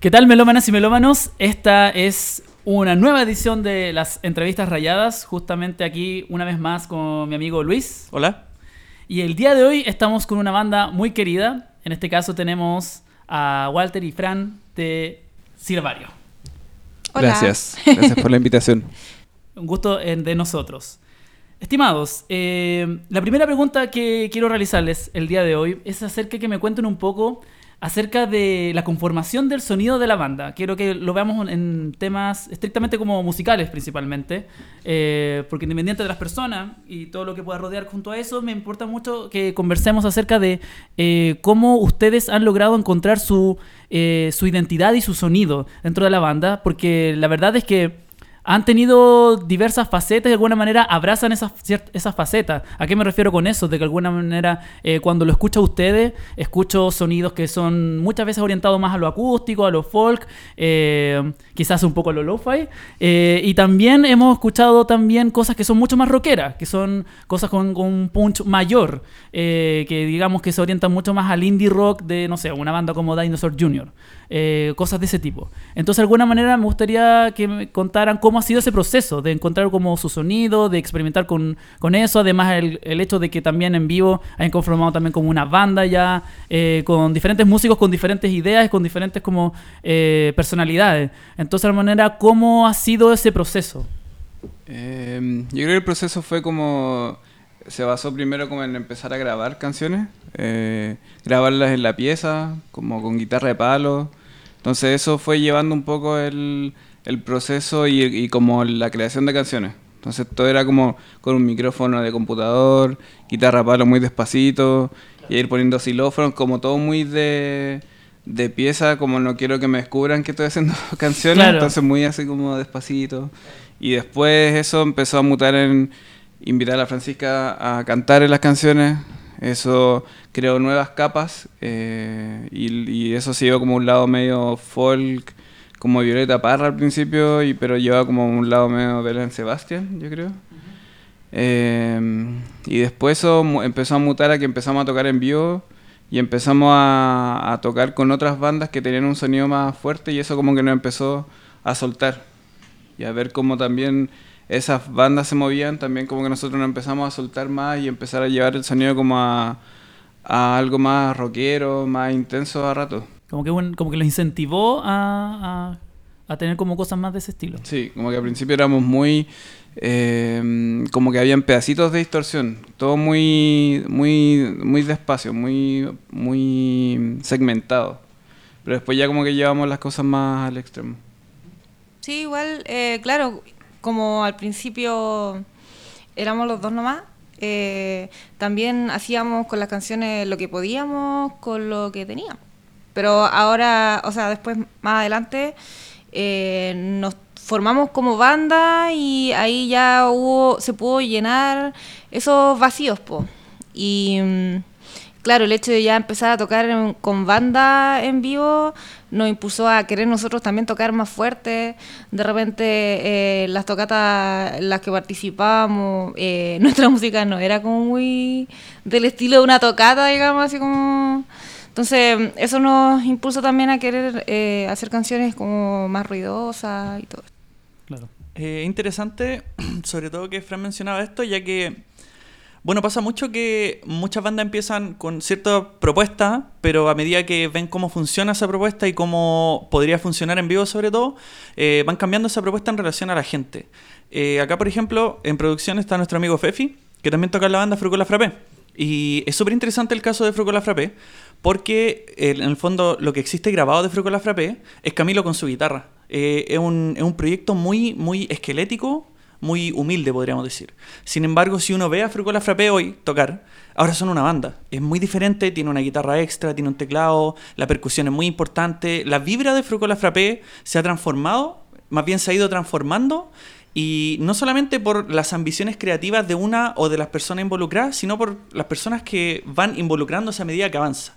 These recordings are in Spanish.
¿Qué tal, melómanas y melómanos? Esta es una nueva edición de las entrevistas rayadas, justamente aquí una vez más con mi amigo Luis. Hola. Y el día de hoy estamos con una banda muy querida. En este caso tenemos a Walter y Fran de Silvario. Hola. Gracias. Gracias por la invitación. Un gusto eh, de nosotros. Estimados, eh, la primera pregunta que quiero realizarles el día de hoy es acerca de que me cuenten un poco acerca de la conformación del sonido de la banda. Quiero que lo veamos en temas estrictamente como musicales principalmente, eh, porque independiente de las personas y todo lo que pueda rodear junto a eso, me importa mucho que conversemos acerca de eh, cómo ustedes han logrado encontrar su, eh, su identidad y su sonido dentro de la banda, porque la verdad es que han tenido diversas facetas y de alguna manera abrazan esas, esas facetas. ¿A qué me refiero con eso? De que de alguna manera eh, cuando lo escucho a ustedes, escucho sonidos que son muchas veces orientados más a lo acústico, a lo folk, eh, quizás un poco a lo lo-fi. Eh, y también hemos escuchado también cosas que son mucho más rockeras, que son cosas con, con un punch mayor, eh, que digamos que se orientan mucho más al indie rock de, no sé, una banda como Dinosaur Jr., eh, cosas de ese tipo. Entonces, de alguna manera me gustaría que me contaran cómo ha sido ese proceso de encontrar como su sonido, de experimentar con, con eso, además el, el hecho de que también en vivo hayan conformado también como una banda ya, eh, con diferentes músicos, con diferentes ideas, con diferentes como eh, personalidades. Entonces, de alguna manera, ¿cómo ha sido ese proceso? Eh, yo creo que el proceso fue como... Se basó primero como en empezar a grabar canciones, grabarlas en la pieza, como con guitarra de palo. Entonces eso fue llevando un poco el, el proceso y, y como la creación de canciones. Entonces todo era como con un micrófono de computador, guitarra palo muy despacito, y ir poniendo xilófonos, como todo muy de, de pieza, como no quiero que me descubran que estoy haciendo canciones, Claro. entonces muy así como despacito. Y después eso empezó a mutar en invitar a Francisca a cantar en las canciones. Eso creó nuevas capas eh, y, eso se llevó como un lado medio folk, como Violeta Parra al principio, y, pero lleva como un lado medio Belén Sebastián, yo creo. Eh, y después eso empezó a mutar a que empezamos a tocar en vivo y empezamos a, a tocar con otras bandas que tenían un sonido más fuerte y eso como que nos empezó a soltar y a ver cómo también esas bandas se movían, también como que nosotros nos empezamos a soltar más y empezar a llevar el sonido como a, a algo más rockero, más intenso a rato. Como que, un- como que los incentivó a, a- a tener como cosas más de ese estilo. Sí, como que al principio éramos muy... eh, como que habían pedacitos de distorsión, todo muy, muy, muy despacio, muy, muy segmentado. Pero después ya como que llevamos las cosas más al extremo. Sí, igual, eh, claro, como al principio éramos los dos nomás, eh, también hacíamos con las canciones lo que podíamos con lo que teníamos. Pero ahora, o sea, después, más adelante, eh, nos formamos como banda y ahí ya hubo, se pudo llenar esos vacíos, po. Y mm, claro, el hecho de ya empezar a tocar en- con banda en vivo nos impulsó a querer nosotros también tocar más fuerte. De repente, eh, las tocatas en las que participábamos, eh, nuestra música no era como muy del estilo de una tocata, digamos, así como. Entonces, eso nos impulsó también a querer eh, hacer canciones como más ruidosas y todo. Claro. Interesante, sobre todo que Fran mencionaba esto, ya que, bueno, pasa mucho que muchas bandas empiezan con cierta propuesta, pero a medida que ven cómo funciona esa propuesta y cómo podría funcionar en vivo sobre todo, eh, van cambiando esa propuesta en relación a la gente. Eh, acá, por ejemplo, en producción está nuestro amigo Fefi, que también toca en la banda Frucola Frappé. Y es súper interesante el caso de Frucola Frappé, porque eh, en el fondo lo que existe grabado de Frucola Frappé es Camilo con su guitarra. Es, un, es un proyecto muy, muy esquelético, muy humilde, podríamos decir. Sin embargo, si uno ve a Frucola Frappé hoy tocar, ahora son una banda. Es muy diferente, tiene una guitarra extra, tiene un teclado, la percusión es muy importante. La vibra de Frucola Frappé se ha transformado, más bien se ha ido transformando y no solamente por las ambiciones creativas de una o de las personas involucradas, sino por las personas que van involucrándose a medida que avanza.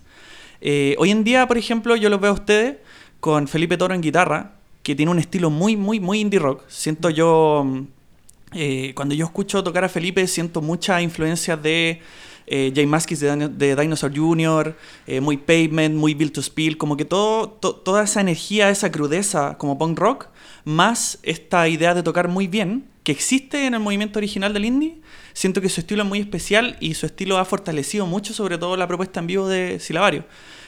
Eh, hoy en día, por ejemplo, yo los veo a ustedes con Felipe Toro en guitarra, que tiene un estilo muy, muy, muy indie rock. Siento yo, mm, eh, cuando yo escucho tocar a Felipe, siento muchas influencias de eh, Jay Maskis de, Dino- de Dinosaur Jr., eh, muy Pavement, muy Build to Spill, como que toda esa energía, esa crudeza como punk rock, más esta idea de tocar muy bien, que existe en el movimiento original del indie, siento que su estilo es muy especial y su estilo ha fortalecido mucho, sobre todo la propuesta en vivo de Silabario.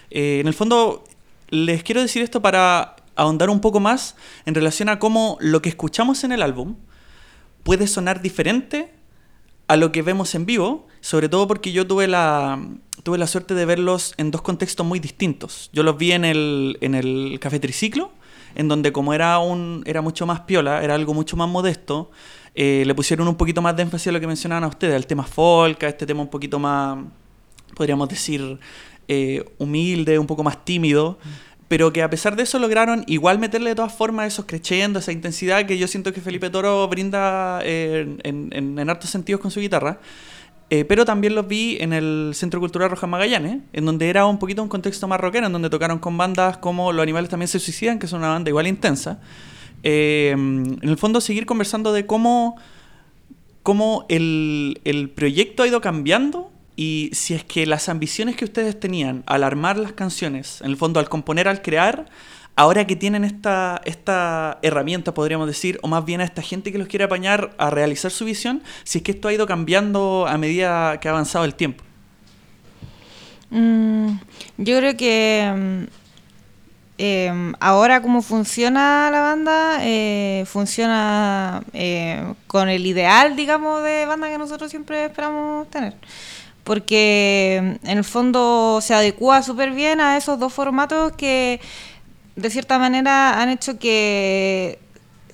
Eh, en el fondo, les quiero decir esto para ahondar un poco más en relación a cómo lo que escuchamos en el álbum puede sonar diferente a lo que vemos en vivo, sobre todo porque yo tuve la, tuve la suerte de verlos en dos contextos muy distintos. Yo los vi en el, en el Café Triciclo, en donde como era, un, era mucho más piola, era algo mucho más modesto, eh, le pusieron un poquito más de énfasis a lo que mencionaban a ustedes, al tema folk, este tema un poquito más, podríamos decir, eh, humilde, un poco más tímido, pero que a pesar de eso lograron igual meterle de todas formas esos crescendo, esa intensidad que yo siento que Felipe Toro brinda eh, en, en, en hartos sentidos con su guitarra. Eh, pero también los vi en el Centro Cultural Rojas Magallanes, en donde era un poquito un contexto más rockero, en donde tocaron con bandas como Los Animales también se suicidan, que es una banda igual intensa. Eh, en el fondo, seguir conversando de cómo, cómo el, el proyecto ha ido cambiando y si es que las ambiciones que ustedes tenían al armar las canciones, en el fondo al componer, al crear, ahora que tienen esta, esta herramienta, podríamos decir, o más bien a esta gente que los quiere apañar a realizar su visión, si es que esto ha ido cambiando a medida que ha avanzado el tiempo. Mm, yo creo que mm, eh, ahora como funciona la banda, eh, funciona eh, con el ideal, digamos, de banda que nosotros siempre esperamos tener. Porque mm, en el fondo se adecua súper bien a esos dos formatos que de cierta manera han hecho que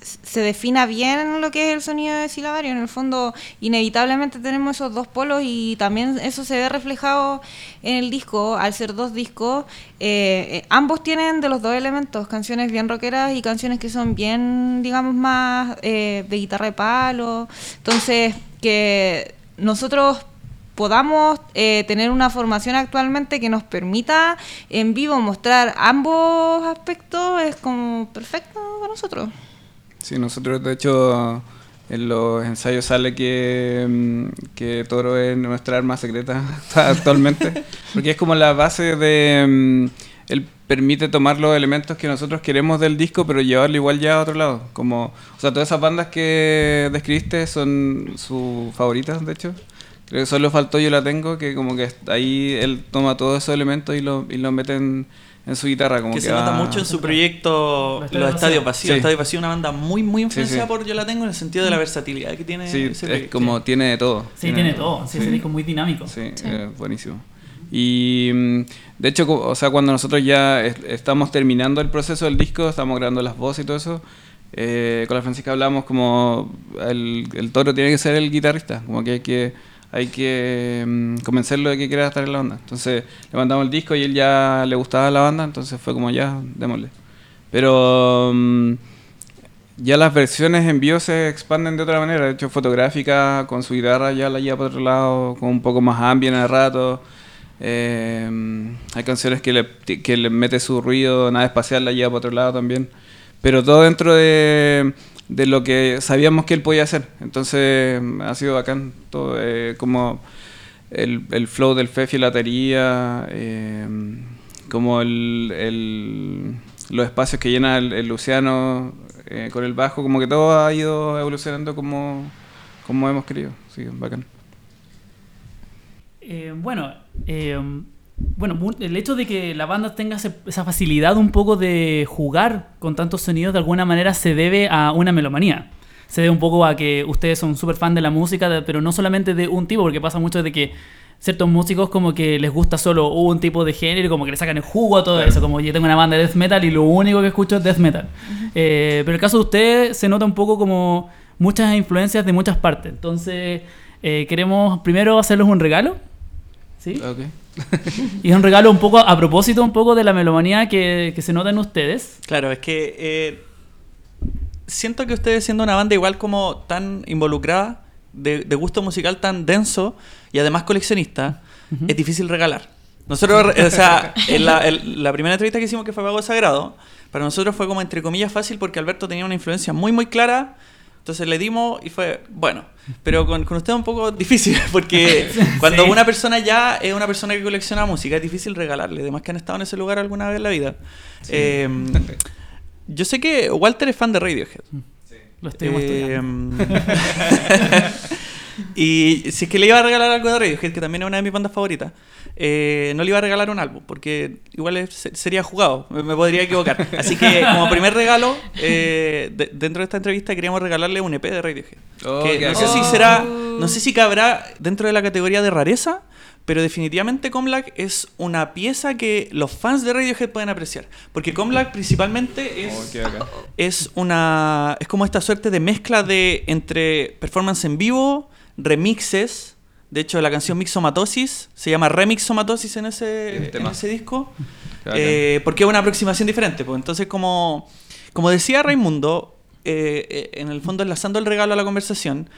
se defina bien lo que es el sonido de silabario. En el fondo, inevitablemente tenemos esos dos polos y también eso se ve reflejado en el disco, al ser dos discos. eh, eh, ambos tienen de los dos elementos, canciones bien rockeras y canciones que son bien, digamos, más eh, de guitarra de palo. Entonces, que nosotros podamos eh, tener una formación actualmente que nos permita en vivo mostrar ambos aspectos es como perfecto para nosotros. Sí, nosotros de hecho en los ensayos sale que, mm, que Toro es nuestra arma secreta actualmente, porque es como la base de... mm, Él permite tomar los elementos que nosotros queremos del disco, pero llevarlo igual ya a otro lado. Como, o sea, todas esas bandas que describiste son sus favoritas, de hecho. Creo que solo faltó Yo La Tengo, que como que ahí él toma todos esos elementos y los y lo mete en, en su guitarra. Como que que, se nota mucho en su proyecto Los Los Estadios Estadios Vacíos. Sí. Estadio Vacío es una banda muy, muy influenciada sí. por Yo la tengo en el sentido de la versatilidad que tiene Sí, ese es como tiene de todo. Sí, tiene todo. Sí, ese disco muy dinámico. Sí, eh, buenísimo. Y mm, de hecho, o sea, cuando nosotros ya es- estamos terminando el proceso del disco, estamos grabando las voces y todo eso, eh, con la Francisca hablamos como el, el toro tiene que ser el guitarrista, como que hay que, hay que mm, convencerlo de que quiera estar en la banda. Entonces le mandamos el disco y él ya le gustaba la banda, entonces fue como ya, démosle. Pero mm, ya las versiones en vivo se expanden de otra manera. De hecho, fotográfica, con su guitarra ya la lleva por otro lado, con un poco más ambient al rato. Eh, hay canciones que le, que le mete su ruido, nada espacial la lleva por otro lado también. Pero todo dentro de, de lo que sabíamos que él podía hacer. Entonces ha sido bacán. Todo, eh, como el, el flow del Fefi la batería, eh, como el, el- los espacios que llena el, Luciano eh, con el bajo, como que todo ha ido evolucionando como, como hemos querido. Sí, bacán. Eh, bueno, bueno, el hecho de que la banda tenga esa facilidad un poco de jugar con tantos sonidos de alguna manera se debe a una melomanía. Se debe un poco a que ustedes son súper fan de la música, pero no solamente de un tipo, porque pasa mucho de que ciertos músicos como que les gusta solo un tipo de género como que le sacan el jugo a todo eso. Como yo tengo una banda de death metal y lo único que escucho es death metal. Eh, pero el caso de ustedes se nota un poco como muchas influencias de muchas partes. Entonces, eh, queremos primero hacerles un regalo. ¿Sí? Ok. Y es un regalo un poco a propósito un poco de la melomanía que, que se nota en ustedes. Claro, es que eh, siento que ustedes siendo una banda igual como tan involucrada, de, de gusto musical tan denso y además coleccionista, Ujú. es difícil regalar. Nosotros, o sea, en la, en la primera entrevista que hicimos que fue Pago Sagrado, para nosotros fue como entre comillas fácil porque Alberto tenía una influencia muy muy clara. Entonces le dimos y fue, bueno, pero con, con usted es un poco difícil, porque cuando Sí. una persona ya es una persona que colecciona música, es difícil regalarle, además que han estado en ese lugar alguna vez en la vida. Eh, yo sé que Walter es fan de Radiohead. Lo estuvimos estudiando. Eh, y si es que le iba a regalar algo de Radiohead, que también es una de mis bandas favoritas, eh, no le iba a regalar un álbum, porque igual es- se- sería jugado, me, me podría equivocar. Así que como primer regalo, eh, de- dentro de esta entrevista queríamos regalarle un EP de Radiohead. Oh, que no sé si será, no sé si cabrá dentro de la categoría de rareza, pero definitivamente Comlac es una pieza que los fans de Radiohead pueden apreciar. Porque Comlac principalmente es Oh, bacán. es una es como esta suerte de mezcla de entre performance en vivo, remixes. De hecho, la canción Mixomatosis se llama Remixomatosis en ese, en ese disco. Eh, porque es una aproximación diferente. Pues. Entonces, como, como decía Raimundo, eh, eh, en el fondo enlazando el regalo a la conversación,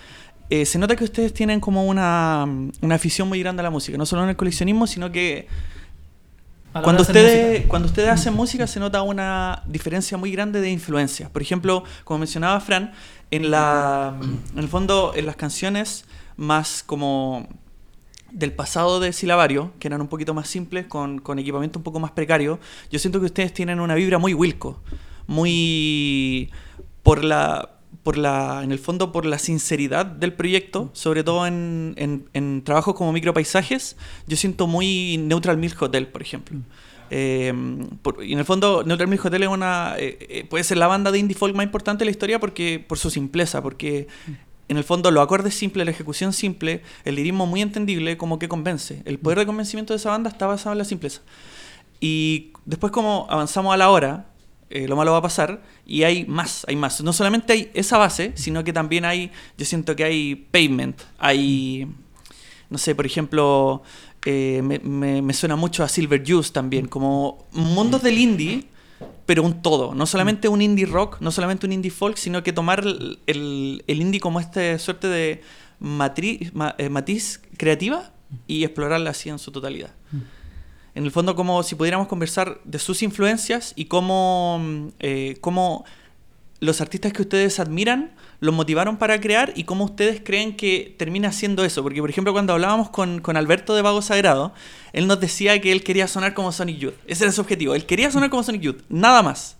eh, se nota que ustedes tienen como una, una afición muy grande a la música. No solo en el coleccionismo, sino que cuando ustedes, cuando ustedes hacen música se nota una diferencia muy grande de influencia. Por ejemplo, como mencionaba Fran, en, la, en el fondo, en las canciones más como del pasado de Silabario, que eran un poquito más simples, con, con equipamiento un poco más precario, yo siento que ustedes tienen una vibra muy Wilco, muy por la por la en el fondo por la sinceridad del proyecto, sobre todo en, en- en trabajos como micropaisajes, yo siento muy Neutral Milk Hotel, por ejemplo. Eh, por- y en el fondo, Neutral Milk Hotel es una, eh, eh, puede ser la banda de indie folk más importante de la historia porque, por su simpleza, porque en el fondo los acordes simples, la ejecución simple, el lirismo muy entendible, como que convence. El poder de convencimiento de esa banda está basado en la simpleza. Y después como avanzamos a la hora, eh, lo malo va a pasar y hay más, hay más. No solamente hay esa base, sino que también hay, yo siento que hay pavement, hay, no sé, por ejemplo, eh, me, me- me suena mucho a Silver Juice también, como mundos del indie, pero un todo. No solamente un indie rock, no solamente un indie folk, sino que tomar el, el- el indie como esta suerte de matriz, ma- eh, matiz creativa y explorarla así en su totalidad. En el fondo, como si pudiéramos conversar de sus influencias y cómo, mm, eh, cómo los artistas que ustedes admiran los motivaron para crear y cómo ustedes creen que termina siendo eso. Porque, por ejemplo, cuando hablábamos con, con Alberto de Vago Sagrado, él nos decía que él quería sonar como Sonic Youth. Ese era su objetivo. Él quería sonar como Sonic Youth, nada más.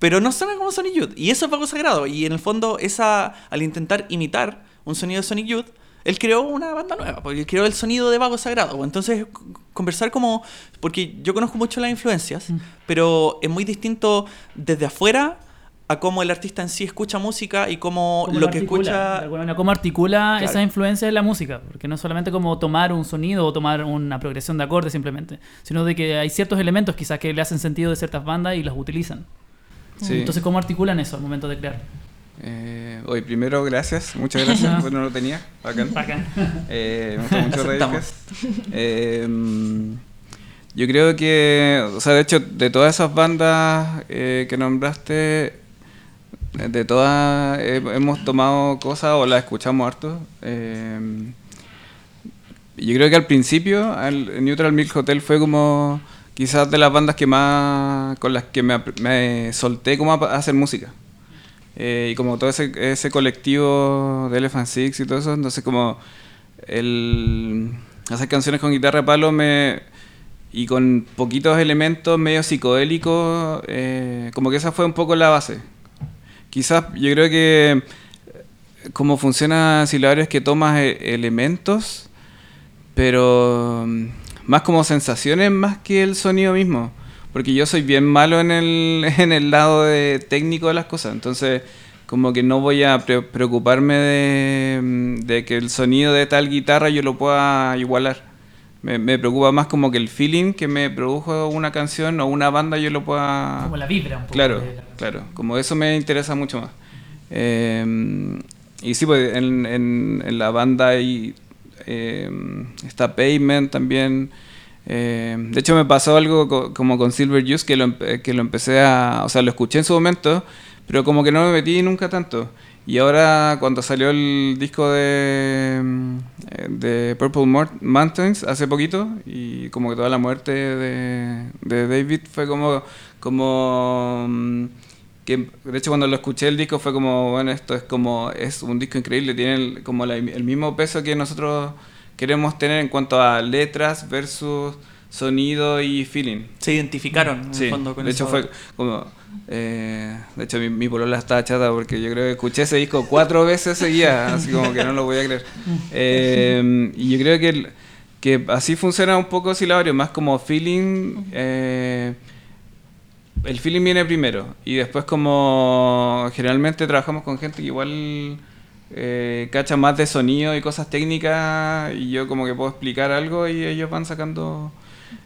Pero no suena como Sonic Youth. Y eso es Vago Sagrado. Y en el fondo, esa, al intentar imitar un sonido de Sonic Youth, él creó una banda nueva, porque él creó el sonido de Vago Sagrado. Entonces, conversar como. Porque yo conozco mucho las influencias, pero es muy distinto desde afuera a cómo el artista en sí escucha música y cómo, Cómo lo que articula, de escucha. manera, cómo articula Claro. esa influencia en la música. Porque no es solamente como tomar un sonido o tomar una progresión de acordes simplemente, sino de que hay ciertos elementos quizás que le hacen sentido de ciertas bandas y las utilizan. Sí. Entonces, ¿cómo articulan eso al momento de crear? Eh, hoy primero, gracias, muchas gracias, no lo tenía, bacán. Bacán. Eh, me gusta mucho. Eh, yo creo que, o sea, de hecho, de todas esas bandas eh, que nombraste, de todas eh, hemos tomado cosas o las escuchamos harto. Eh, yo creo que al principio, el Neutral Milk Hotel fue como quizás de las bandas que más con las que me, solté como a, hacer música. Eh, y como todo ese, colectivo de Elephant Six y todo eso, entonces como el hacer canciones con guitarra de palo y con poquitos elementos medio psicodélicos, eh, como que esa fue un poco la base. Quizás yo creo que eh, como funciona Silabario es que tomas eh, elementos, pero mm, más como sensaciones más que el sonido mismo. Porque yo soy bien malo en el, en el lado técnico de las cosas. Entonces, como que no voy a pre- preocuparme de, mm, de que el sonido de tal guitarra yo lo pueda igualar. Me, me preocupa más como que el feeling que me produjo una canción o una banda yo lo pueda... Como la vibra un poco. Claro, claro. Como eso me interesa mucho más. Eh, y sí, pues en, en- en la banda hay, eh, está Pavement también. Eh, de hecho me pasó algo co- como con Silver Juice que lo, que lo empecé a... O sea, lo escuché en su momento, pero como que no me metí nunca tanto. Y ahora cuando salió el disco de, mm, de Purple Mountains hace poquito, y como que toda la muerte de, de David fue como, como mm, que de hecho cuando lo escuché el disco fue como, bueno, esto es como, es un disco increíble, tiene el- como la- el mismo peso que nosotros queremos tener en cuanto a letras versus sonido y feeling. Se identificaron en el Sí, fondo con de hecho eso. fue como... eh, de hecho mi, mi polola estaba chata porque yo creo que escuché ese disco cuatro veces seguidas, así como que no lo voy a creer. Eh, y yo creo que, que así funciona un poco Silabario, más como feeling... eh, el feeling viene primero y después como generalmente trabajamos con gente que igual cacha más de sonido y cosas técnicas y yo como que puedo explicar algo y ellos van sacando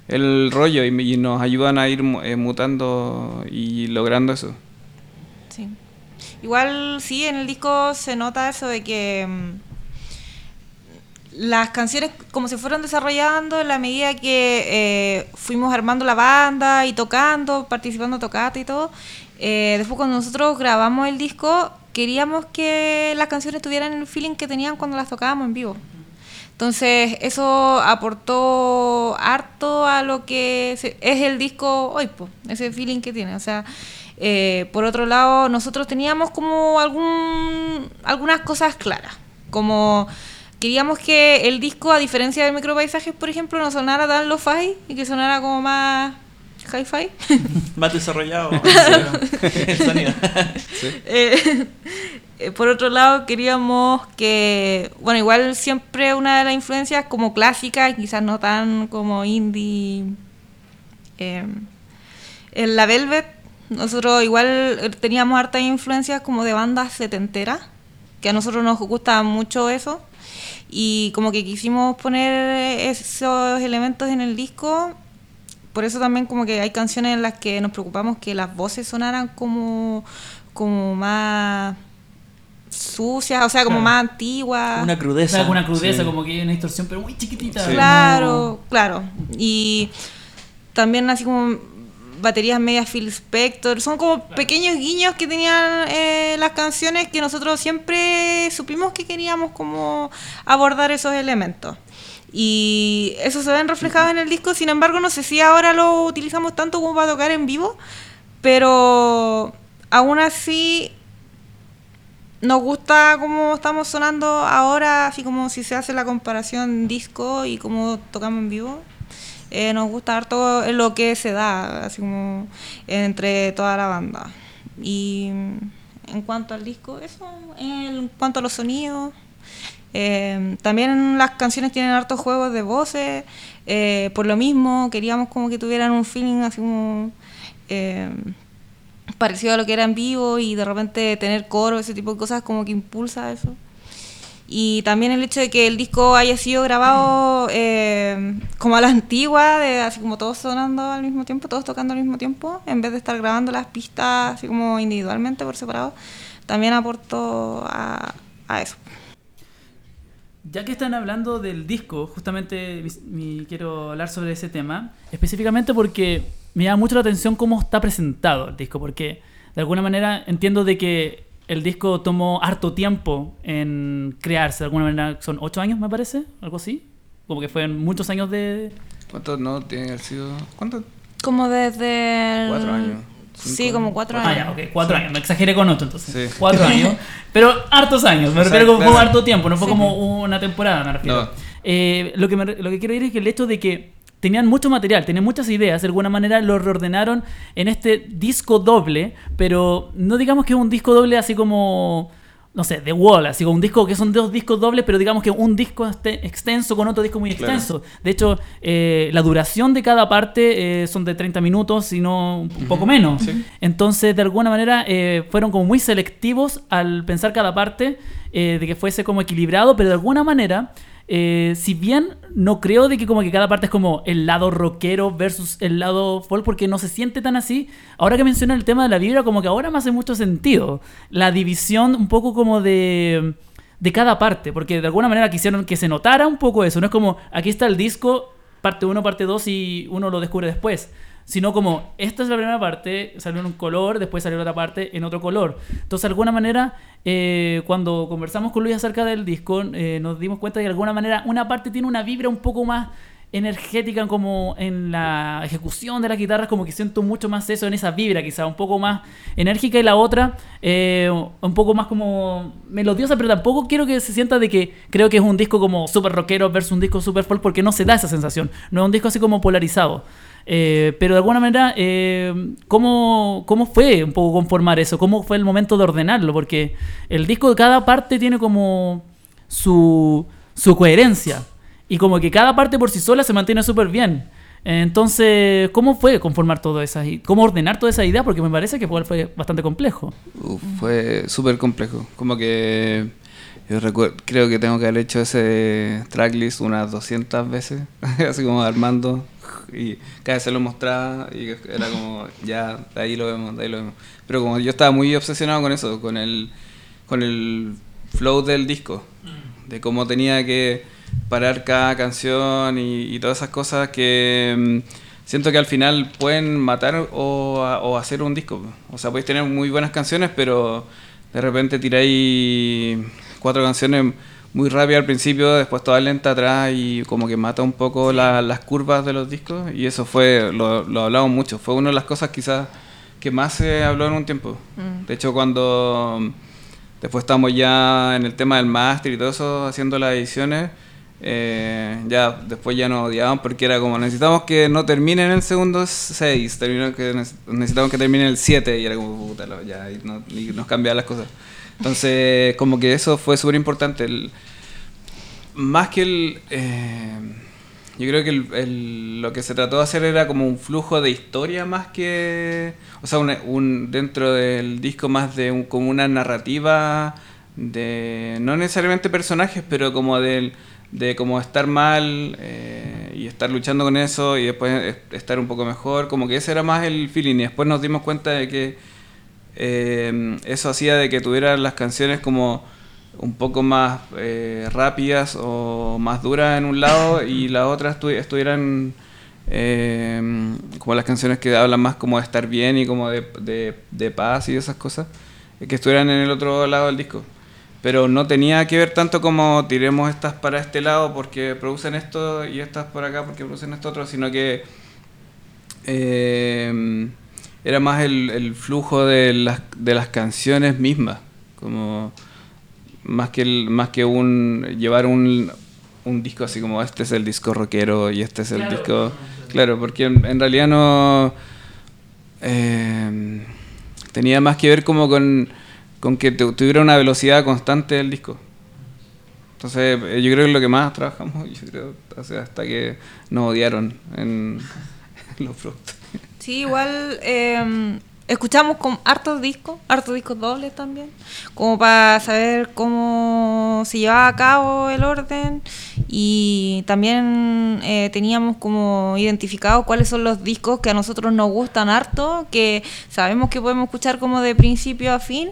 el rollo y, y nos ayudan a ir eh, mutando y logrando eso. Sí. Igual sí, en el disco se nota eso de que mm, las canciones como se fueron desarrollando en la medida que eh, fuimos armando la banda y tocando, participando tocata y todo. eh, después cuando nosotros grabamos el disco queríamos que las canciones tuvieran el feeling que tenían cuando las tocábamos en vivo. Entonces eso aportó harto a lo que es el disco hoy, po, ese feeling que tiene. O sea, eh, por otro lado, nosotros teníamos como algún, algunas cosas claras, como queríamos que el disco, a diferencia de Micropaisajes, por ejemplo, no sonara tan lo-fi y que sonara como más hi-fi. Más desarrollado el sonido. Eh, eh, por otro lado, queríamos que, bueno, igual siempre una de las influencias como clásicas, quizás no tan como indie, eh, en la Velvet, nosotros igual eh, teníamos hartas influencias como de bandas setenteras, que a nosotros nos gusta mucho eso, y como que quisimos poner esos elementos en el disco. Por eso también como que hay canciones en las que nos preocupamos que las voces sonaran como, como más sucias, o sea, como Claro. más antiguas. Una O crudeza. una crudeza, Sí. como que hay una distorsión, pero muy chiquitita. Sí. Claro, claro. Y también así como baterías medias Phil Spector. Son como pequeños guiños que tenían eh, las canciones que nosotros siempre supimos que queríamos como abordar esos elementos. Y eso se ven reflejados en el disco, sin embargo no sé si ahora lo utilizamos tanto como para tocar en vivo, pero aún así nos gusta cómo estamos sonando ahora, así como si se hace la comparación disco y cómo tocamos en vivo. Eh, nos gusta harto lo que se da, así como entre toda la banda. Y en cuanto al disco, eso, en cuanto a los sonidos, eh, también las canciones tienen hartos juegos de voces, eh, por lo mismo queríamos como que tuvieran un feeling así como... parecido a lo que era en vivo y de repente tener coro, ese tipo de cosas como que impulsa eso. Y también el hecho de que el disco haya sido grabado eh, como a la antigua, de así como todos sonando al mismo tiempo, todos tocando al mismo tiempo, en vez de estar grabando las pistas así como individualmente por separado, también aportó a, a eso. Ya que están hablando del disco, justamente mi- quiero hablar sobre ese tema, específicamente porque me llama mucho la atención cómo está presentado el disco, porque de alguna manera entiendo de que el disco tomó harto tiempo en crearse, de alguna manera son ocho años me parece, algo así, como que fueron muchos años de... ¿Cuánto no tiene que haber sido? ¿Cuánto? Como desde... el- Cuatro años, Sí, como años. cuatro Ah, años. ya, ok, cuatro años, me exageré con ocho entonces, Sí. cuatro años, pero hartos años, me refiero como, claro. harto tiempo, no fue Sí. como una temporada, me refiero. No. Eh, lo, que me lo que quiero decir es que el hecho de que tenían mucho material, tenían muchas ideas, de alguna manera lo reordenaron en este disco doble, pero no digamos que es un disco doble así como, no sé, The Wall, así como un disco que son dos discos dobles, pero digamos que un disco este- extenso con otro disco muy Claro. extenso. De hecho, eh, la duración de cada parte eh, son de 30 minutos, si no un poco menos. Sí. Entonces, de alguna manera, eh, fueron como muy selectivos al pensar cada parte de que fuese como equilibrado, pero de alguna manera, eh, si bien no creo de que como que cada parte es como el lado rockero versus el lado folk, porque no se siente tan así, ahora que menciona el tema de la vibra, como que ahora me hace mucho sentido. La división un poco como de de cada parte, porque de alguna manera quisieron que se notara un poco eso, no es como aquí está el disco, parte 1, parte 2 y uno lo descubre después, sino como esta es la primera parte, salió en un color, después salió otra parte en otro color. Entonces, de alguna manera, eh, cuando conversamos con Luis acerca del disco, eh, nos dimos cuenta de que de alguna manera una parte tiene una vibra un poco más energética como en la ejecución de las guitarras, como que siento mucho más eso en esa vibra, quizá un poco más enérgica y la otra eh, un poco más como melodiosa, pero tampoco quiero que se sienta de que creo que es un disco como super rockero versus un disco super folk, porque no se da esa sensación, no es un disco así como polarizado. Eh, pero de alguna manera, eh, ¿cómo, ¿cómo fue un poco conformar eso? ¿Cómo fue el momento de ordenarlo? Porque el disco de cada parte tiene como su, su coherencia. Y como que cada parte por sí sola se mantiene súper bien. Entonces, ¿cómo fue conformar todo eso? ¿Cómo ordenar toda esa idea? Porque me parece que fue bastante complejo. fue súper complejo. Como que yo creo que tengo que haber hecho ese tracklist unas 200 veces, así como armando, y cada vez se lo mostraba y era como, ya, de ahí lo vemos, de ahí lo vemos. Pero como yo estaba muy obsesionado con eso, con el, con el flow del disco, de cómo tenía que parar cada canción y, todas esas cosas que mm, siento que al final pueden matar o, hacer un disco. O sea, podéis tener muy buenas canciones, pero de repente tiráis cuatro canciones muy rápidas al principio, después toda lenta atrás y como que mata un poco las curvas de los discos. Y eso fue, lo, lo hablamos mucho, fue una de las cosas quizás que más se habló en un tiempo. Mm. De hecho, cuando después estamos ya en el tema del máster y todo eso, haciendo las ediciones, eh, ya después ya nos odiaban porque era como necesitamos que no termine en el segundo 6, que necesitamos que termine en el 7 y era como puta, ya y, nos cambiaban las cosas. Entonces, como que eso fue súper importante. Más que el. Eh, yo creo que lo que se trató de hacer era como un flujo de historia más que. O sea, un, dentro del disco más de un, como una narrativa de. No necesariamente personajes, pero como del de como estar mal eh, y estar luchando con eso y después estar un poco mejor, como que ese era más el feeling y después nos dimos cuenta de que eh, eso hacía de que tuvieran las canciones como un poco más eh, rápidas o más duras en un lado y las otras estuvieran como las canciones que hablan más como de estar bien y como de, de, de paz y esas cosas, que estuvieran en el otro lado del disco. Pero no tenía que ver tanto como tiremos estas para este lado porque producen esto y estas por acá porque producen esto otro, sino que eh, era más el, flujo de las, de las canciones mismas, como más que, el, más que un llevar un, un disco así como este es el disco rockero y este es el disco... Claro, porque en, realidad no... Eh, tenía más que ver como con con que tuviera una velocidad constante del disco. Entonces, eh, yo creo que es lo que más trabajamos, yo creo, hasta que nos odiaron en, los productos. Sí, igual eh, escuchamos con hartos discos, hartos discos dobles también, como para saber cómo se llevaba a cabo el orden y también eh, teníamos como identificado cuáles son los discos que a nosotros nos gustan harto, que sabemos que podemos escuchar como de principio a fin.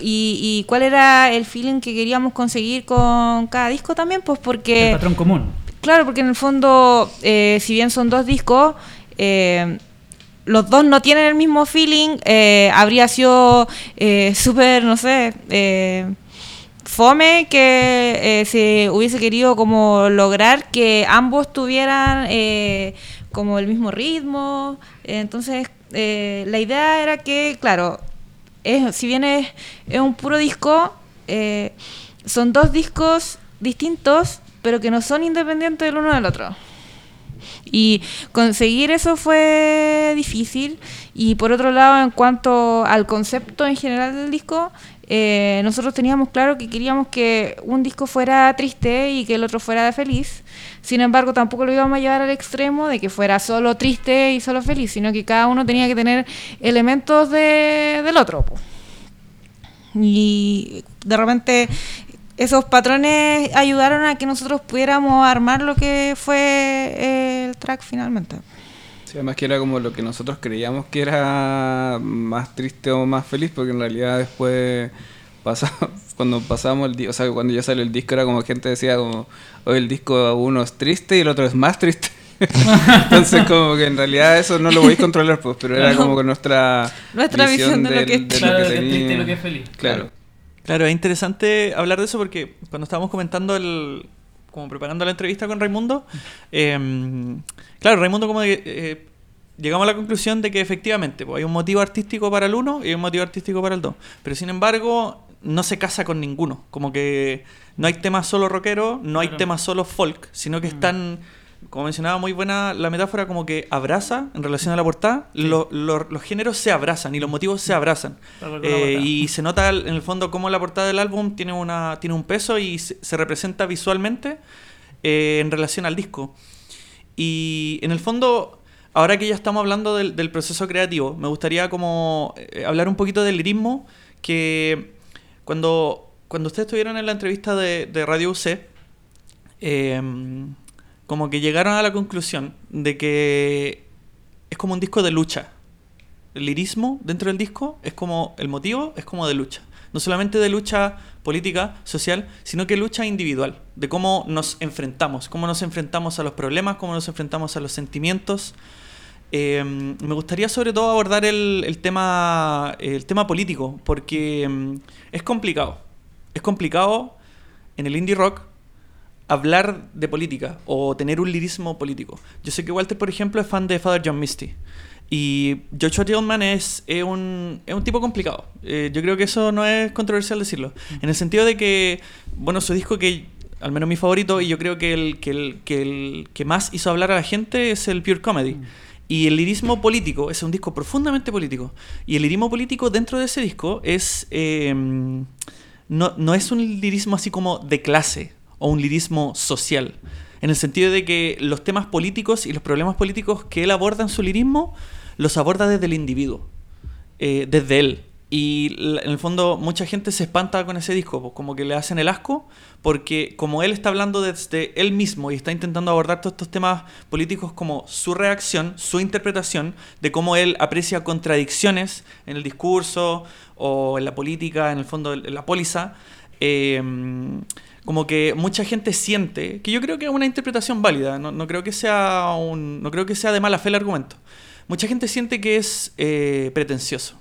Y, cuál era el feeling que queríamos conseguir con cada disco también, pues porque... El patrón común. Claro, porque en el fondo, eh, si bien son dos discos, eh, los dos no tienen el mismo feeling, eh, habría sido eh, súper, no sé, eh, fome que se hubiese querido como lograr que ambos tuvieran como el mismo ritmo. Entonces, la idea era que, claro, es, si bien es, es un puro disco, son dos discos distintos, pero que no son independientes el uno del otro. Y conseguir eso fue difícil. Y por otro lado, en cuanto al concepto en general del disco, eh, nosotros teníamos claro que queríamos que un disco fuera triste y que el otro fuera feliz. Sin embargo, tampoco lo íbamos a llevar al extremo de que fuera solo triste y solo feliz, sino que cada uno tenía que tener elementos de, del otro. Y de repente esos patrones ayudaron a que nosotros pudiéramos armar lo que fue eh, el track finalmente. Sí, además que era como lo que nosotros creíamos que era más triste o más feliz, porque en realidad después cuando pasamos el disco, o sea, cuando ya salió el disco era como gente decía como, hoy el disco uno es triste y el otro es más triste. Entonces como que en realidad eso no lo podéis controlar, pues, pero era como con nuestra, nuestra visión, de, lo que es triste y lo que es feliz. Claro. Claro, es interesante hablar de eso porque cuando estábamos comentando el, como preparando la entrevista con Raimundo, em, claro, Raimundo como que, eh, llegamos a la conclusión de que efectivamente pues, hay un motivo artístico para el uno y hay un motivo artístico para el dos. Pero sin embargo, no se casa con ninguno. Como que no hay temas solo rockero, no hay Claro. temas solo folk, sino que Mm. Como mencionaba muy buena la metáfora, como que abraza en relación a la portada, lo- lo- los géneros se abrazan y los motivos se abrazan. Eh, y se nota en el fondo cómo la portada del álbum tiene, una, tiene un peso y se, se representa visualmente eh, en relación al disco. Y en el fondo, ahora que ya estamos hablando del, del proceso creativo, me gustaría como eh, hablar un poquito del lirismo, que cuando, cuando ustedes estuvieron en la entrevista de, de Radio UC, eh, como que llegaron a la conclusión de que es como un disco de lucha. El lirismo dentro del disco es como el motivo, es como de lucha. No solamente de lucha política, social, sino que lucha individual, de cómo nos enfrentamos, cómo nos enfrentamos a los problemas, cómo nos enfrentamos a los sentimientos. Eh, me gustaría sobre todo abordar el, el tema, el tema político, porque mm, es complicado. Es complicado en el indie rock hablar de política o tener un lirismo político. Yo sé que Walter, por ejemplo, es fan de Father John Misty. Y Joshua Tillman es, es un, es un tipo complicado. Eh, yo creo que eso no es controversial decirlo. En el sentido de que, bueno, su disco que, al menos mi favorito, y yo creo que el que, el, que, el que más hizo hablar a la gente es el Pure Comedy. Y el lirismo político es un disco profundamente político. Y el lirismo político dentro de ese disco es... eh, no, no es un lirismo así como de clase o un lirismo social. En el sentido de que los temas políticos y los problemas políticos que él aborda en su lirismo los aborda desde el individuo, eh, desde él. Y en el fondo mucha gente se espanta con ese disco, pues, como que le hacen el asco, porque como él está hablando desde él mismo y está intentando abordar todos estos temas políticos como su reacción, su interpretación de cómo él aprecia contradicciones en el discurso o en la política, en el fondo en la póliza, eh, como que mucha gente siente, que yo creo que es una interpretación válida, no, no creo que sea un, no creo que sea de mala fe el argumento. Mucha gente siente que es eh, pretencioso.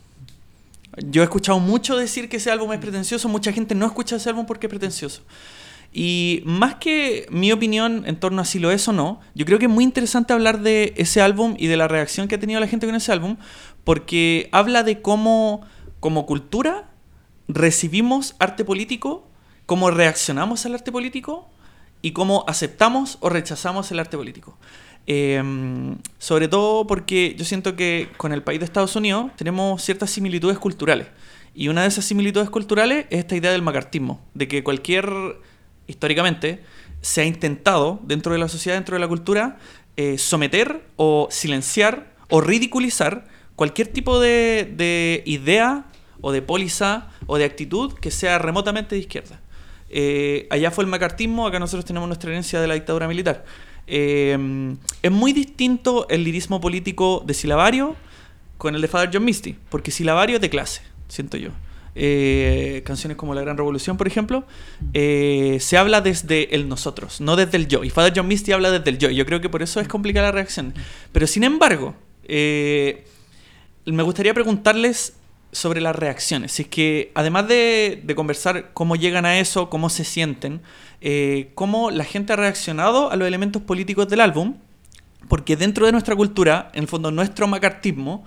Yo he escuchado mucho decir que ese álbum es pretencioso, mucha gente no escucha ese álbum porque es pretencioso. Y más que mi opinión en torno a si lo es o no, yo creo que es muy interesante hablar de ese álbum y de la reacción que ha tenido la gente con ese álbum, porque habla de cómo, como cultura, recibimos arte político, cómo reaccionamos al arte político y cómo aceptamos o rechazamos el arte político. Eh, sobre todo porque yo siento que con el país de Estados Unidos tenemos ciertas similitudes culturales. Y una de esas similitudes culturales es esta idea del macartismo, de que cualquier, históricamente, se ha intentado dentro de la sociedad, dentro de la cultura, eh, someter o silenciar o ridiculizar cualquier tipo de, de idea o de póliza o de actitud que sea remotamente de izquierda. Eh, allá fue el macartismo, acá nosotros tenemos nuestra herencia de la dictadura militar. Eh, es muy distinto el lirismo político de Silabario con el de Father John Misty, porque Silabario es de clase, siento yo. Eh, canciones como La Gran Revolución, por ejemplo, se habla desde el nosotros, no desde el yo. Y Father John Misty habla desde el yo. Yo creo que por eso es complicada la reacción. Pero sin embargo, me gustaría preguntarles sobre las reacciones. Si es que, además de, conversar cómo llegan a eso, cómo se sienten, eh, cómo la gente ha reaccionado a los elementos políticos del álbum, porque dentro de nuestra cultura, en el fondo, nuestro macartismo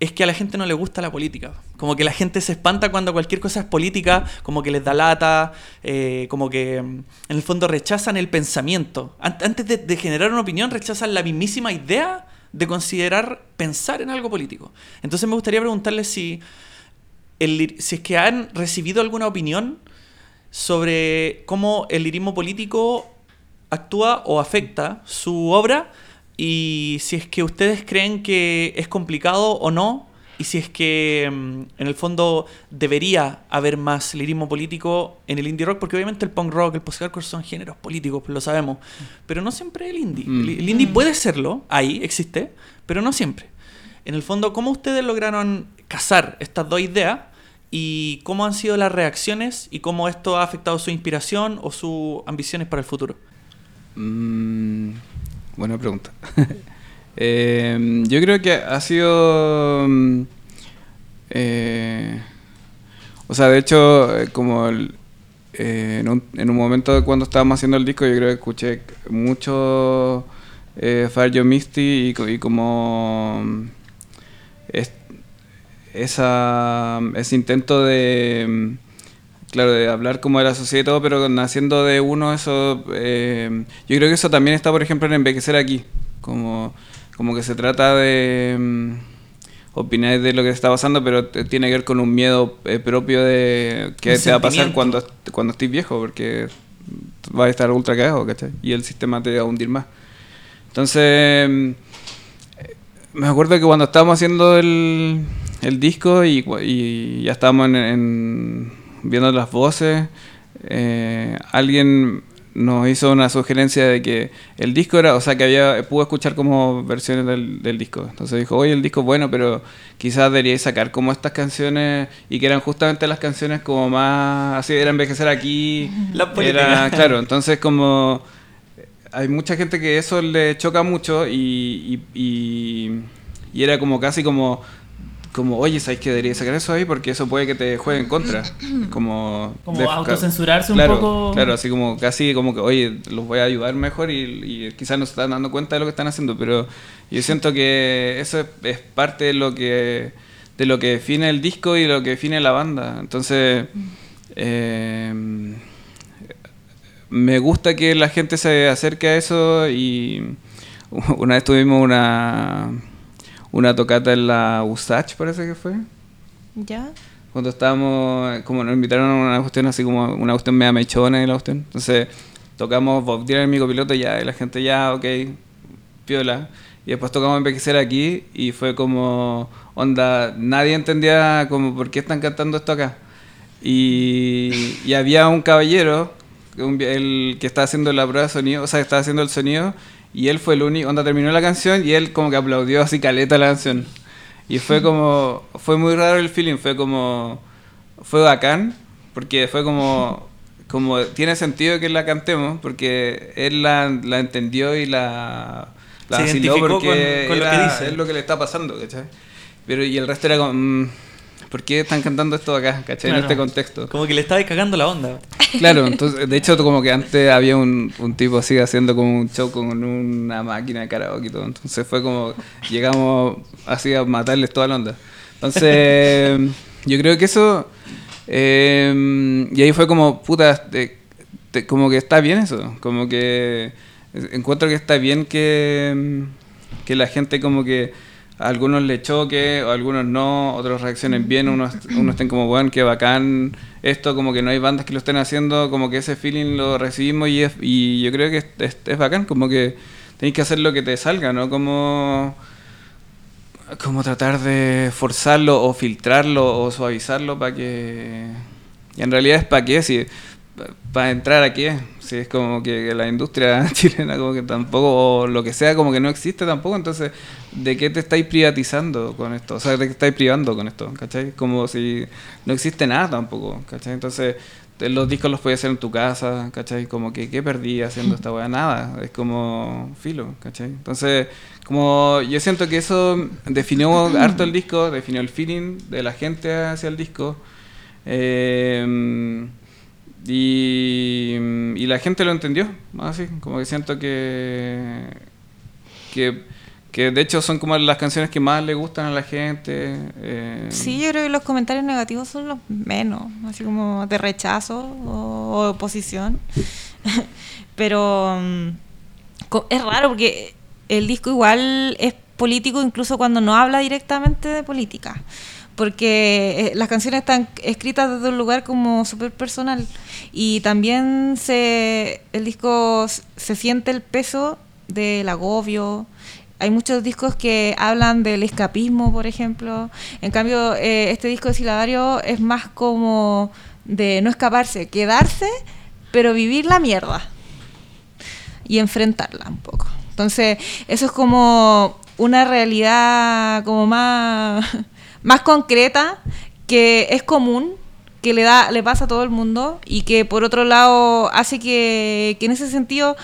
es que a la gente no le gusta la política. Como que la gente se espanta cuando cualquier cosa es política, como que les da lata, eh, como que mm, en el fondo rechazan el pensamiento. An- Antes de, de generar una opinión, rechazan la mismísima idea de considerar pensar en algo político. Entonces me gustaría preguntarles si, el si es que han recibido alguna opinión sobre cómo el lirismo político actúa o afecta su obra y si es que ustedes creen que es complicado o no y si es que mm, en el fondo debería haber más lirismo político en el indie rock porque obviamente el punk rock, el post-hardcore son géneros políticos, pues lo sabemos, pero no siempre el indie. Mm. El, el indie puede serlo, ahí existe, pero no siempre. En el fondo, ¿cómo ustedes lograron casar estas dos ideas y cómo han sido las reacciones y cómo esto ha afectado su inspiración o sus ambiciones para el futuro? Mm, buena pregunta. Eh, yo creo que ha sido... mm, eh, o sea, de hecho, como el- eh, en, un, en un momento cuando estábamos haciendo el disco, yo creo que escuché mucho eh, Fire Your Misty y, co- y como mm, es- esa, ese intento de, mm, claro, de hablar como de la sociedad y todo, pero naciendo de uno, eso, eh, yo creo que eso también está, por ejemplo, en Envejecer aquí, como, como que se trata de... mm, opinar de lo que está pasando, pero tiene que ver con un miedo eh, propio de qué te va a pasar cuando, cuando estés viejo, porque vas a estar ultra cagado, ¿cachai? Y el sistema te va a hundir más. Entonces, mm, me acuerdo que cuando estábamos haciendo el, el disco y, ya estábamos en, en- viendo las voces, eh, alguien nos hizo una sugerencia de que el disco era, o sea, que había pudo escuchar como versiones del, del disco. Entonces dijo, oye, el disco es bueno, pero quizás deberíais sacar como estas canciones y que eran justamente las canciones como más, así, era envejecer aquí, La era, claro, entonces como hay mucha gente que eso le choca mucho y, y, y- y era como casi como, como oye, ¿sabes que debería sacar eso ahí? Porque eso puede que te juegue en contra. Como, Como autocensurarse un claro, poco. Claro, así como casi como que, oye, los voy a ayudar mejor y, y quizás no se están dando cuenta de lo que están haciendo, pero yo siento que eso es, es parte de lo que de lo que define el disco y lo que define la banda. Entonces, eh, me gusta que la gente se acerque a eso y una vez tuvimos una una tocata en la USACH, parece que fue. ¿Ya? Cuando estábamos, como nos invitaron a una cuestión así como una cuestión media mechona y la cuestión. Entonces tocamos Bob Dylan en mi copiloto ya, y la gente ya, ok, piola. Y después tocamos Envejecer aquí y fue como, onda, nadie entendía como por qué están cantando esto acá. Y, y había un caballero, un- el que estaba haciendo la prueba de sonido, o sea, que estaba haciendo el sonido, y él fue el único, onda terminó la canción y él como que aplaudió así caleta la canción. Y fue como, fue muy raro el feeling, fue como, fue bacán, porque fue como, como tiene sentido que la cantemos, porque él la, la entendió y la, la Se identificó porque con- con lo que era- dice. es lo que le está pasando, ¿cachai? Pero y el resto era como, mm, ¿por qué están cantando esto acá, ¿cachai? En este contexto. Como que le estaba cagando la onda. Claro, entonces, de hecho, como que antes había un, un tipo así haciendo como un show con una máquina de karaoke y todo. Entonces fue como, llegamos así a matarles toda la onda. Entonces, yo creo que eso, eh, y ahí fue como, puta, te- como que está bien eso. Como que encuentro que está bien que, que la gente como que algunos le choque, o algunos no, otros reaccionen bien, unos, unos estén como, bueno, que bacán esto, como que no hay bandas que lo estén haciendo, como que ese feeling lo recibimos y, es- y yo creo que es, bacán, como que tenés que hacer lo que te salga, ¿no? Como, como tratar de forzarlo o filtrarlo o suavizarlo para que... Y en realidad es para qué, si para entrar a qué, si es como que la industria chilena como que tampoco, o lo que sea, como que no existe tampoco, entonces, ¿de qué te estáis privatizando con esto? O sea, ¿de qué estáis privando con esto? ¿Cachai? Como si no existe nada tampoco, ¿cachai? Entonces, los discos los puedes hacer en tu casa, ¿cachai? Como que, ¿qué perdí haciendo esta weá? Nada, es como filo, ¿cachai? Entonces, como yo siento que eso definió harto el disco, definió el feeling de la gente hacia el disco. Eh, y, y la gente lo entendió, así, como que siento que, que, de hecho son como las canciones que más le gustan a la gente. eh, Sí, yo creo que los comentarios negativos son los menos, así como de rechazo o, o oposición. Pero mm, es raro porque el disco igual es político incluso cuando no habla directamente de política. Porque eh, las canciones están escritas desde un lugar como súper personal. Y también se, el disco se siente el peso del agobio, hay muchos discos que hablan del escapismo, por ejemplo. En cambio, eh, este disco de Silabario es más como de no escaparse, quedarse, pero vivir la mierda y enfrentarla un poco. Entonces, eso es como una realidad como más, más concreta que es común, que le da le pasa a todo el mundo y que por otro lado hace que, que en ese sentido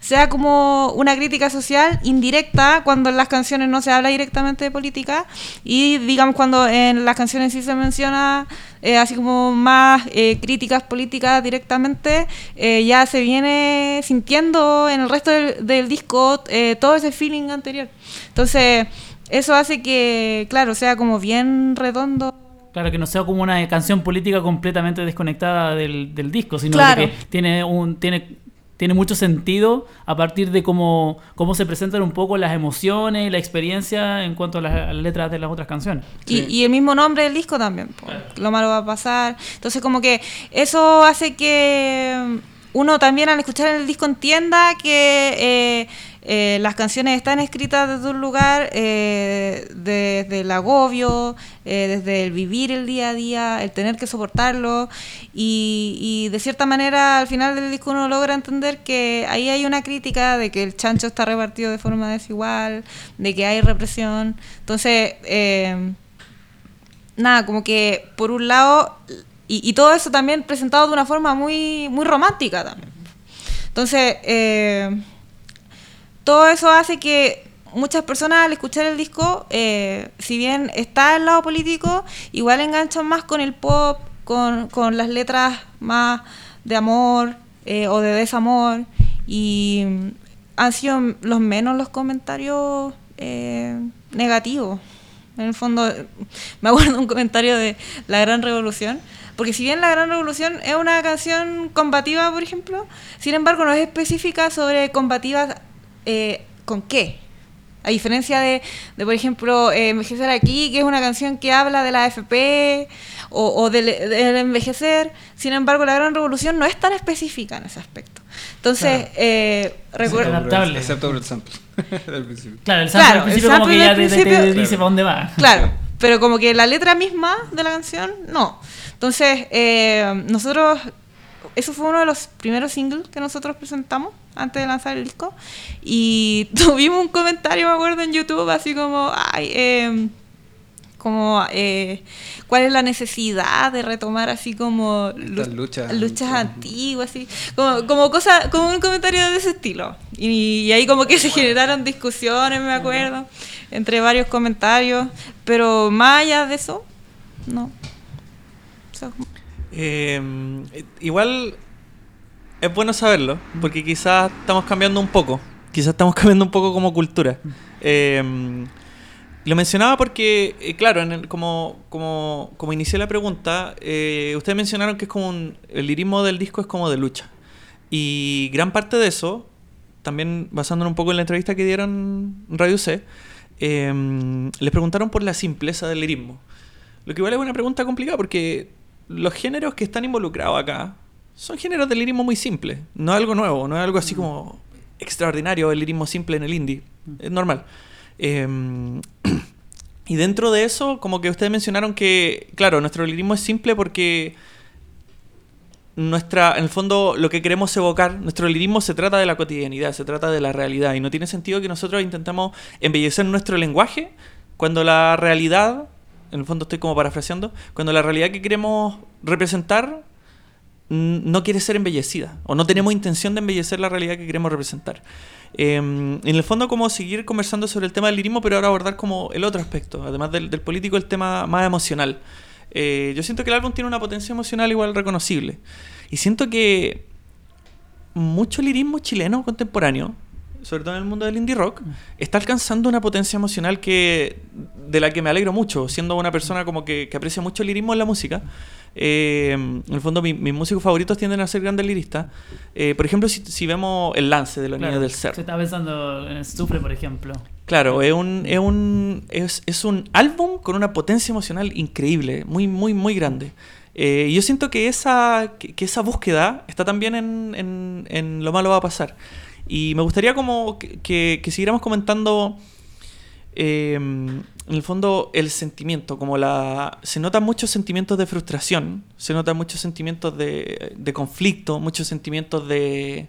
sea como una crítica social indirecta cuando en las canciones no se habla directamente de política y digamos cuando en las canciones sí se menciona eh, así como más eh, críticas políticas directamente, eh, ya se viene sintiendo en el resto del, del disco todo ese feeling anterior. Entonces, eso hace que, claro, sea como bien redondo. Claro, que no sea como una canción política completamente desconectada del, del disco, sino que tiene un tiene tiene mucho sentido a partir de cómo, cómo se presentan un poco las emociones y la experiencia en cuanto a las, letras de las otras canciones. Y, el mismo nombre del disco también, Lo malo va a pasar. Entonces como que eso hace que uno también al escuchar el disco entienda que... Eh, eh, las canciones están escritas desde un lugar, eh, desde el agobio, eh, desde el vivir el día a día, el tener que soportarlo y, de cierta manera al final del disco uno logra entender que ahí hay una crítica de que el chancho está repartido de forma desigual, de que hay represión. Entonces, nada, como que por un lado, y, y, todo eso también presentado de una forma muy, muy romántica también. Entonces, todo eso hace que muchas personas al escuchar el disco, eh, si bien está el lado político, igual enganchan más con el pop, con, las letras más de amor eh, o de desamor y han sido los menos los comentarios eh, negativos. En el fondo, me acuerdo un comentario de La Gran Revolución, porque si bien La Gran Revolución es una canción combativa, por ejemplo, sin embargo no es específica sobre combativas eh, ¿con qué? A diferencia de, por ejemplo, eh, Envejecer aquí, que es una canción que habla de la AFP o, del, envejecer, sin embargo, la gran revolución no es tan específica en ese aspecto. Entonces, eh, recuerdo... Excepto por el sample. claro, el sample al principio como que ya te, dice para dónde va. Claro, pero como que la letra misma de la canción, no. Entonces, eh, nosotros eso fue uno de los primeros singles que nosotros presentamos antes de lanzar el disco. Y tuvimos un comentario, me acuerdo, en YouTube, así como, ay, em, como, eh, ¿cuál es la necesidad de retomar así como luchas, luchas antiguas, así? Como, como, cosa, como un comentario de ese estilo. Y, ahí como que se generaron discusiones, me acuerdo, entre varios comentarios. Pero más allá de eso, no. Em, igual es bueno saberlo, porque quizás estamos cambiando un poco. Quizás estamos cambiando un poco como cultura. Em, lo mencionaba porque, eh, claro, como, como, como inicié la pregunta, eh, ustedes mencionaron que es como el lirismo del disco es como de lucha. Y gran parte de eso, también basándonos un poco en la entrevista que dieron Radio C, em, les preguntaron por la simpleza del lirismo. Lo que igual es una pregunta complicada porque los géneros que están involucrados acá son géneros de lirismo muy simples. No es algo nuevo, no es algo así mm. como extraordinario el lirismo simple en el indie. Mm. Es normal. Em, y dentro de eso, como que ustedes mencionaron que, claro, nuestro lirismo es simple porque nuestra, en el fondo, lo que queremos evocar, nuestro lirismo se trata de la cotidianidad, se trata de la realidad. Y no tiene sentido que nosotros intentemos embellecer nuestro lenguaje cuando la realidad en el fondo estoy como parafraseando, cuando la realidad que queremos representar no quiere ser embellecida o no tenemos intención de embellecer la realidad que queremos representar. Em, en el fondo como seguir conversando sobre el tema del lirismo, pero ahora abordar como el otro aspecto, además del, político, el tema más emocional. Eh, yo siento que el álbum tiene una potencia emocional igual reconocible. Y siento que mucho lirismo chileno contemporáneo sobre todo en el mundo del indie rock, está alcanzando una potencia emocional que de la que me alegro mucho, siendo una persona como que, aprecia mucho el lirismo en la música. Eh, en el fondo, mis músicos favoritos tienden a ser grandes liristas. Eh, por ejemplo, si, vemos el lance de los niños del ser. Se está pensando en Sufre, por ejemplo. Claro, es un, es un, es, un álbum con una potencia emocional increíble, muy, muy, muy grande. Eh, yo siento que esa, que, esa búsqueda está también en, en, en Lo malo va a pasar. Y me gustaría como que, siguiéramos comentando, em, en el fondo, el sentimiento, como la... Se notan muchos sentimientos de frustración, se notan muchos sentimientos de, conflicto, muchos sentimientos de...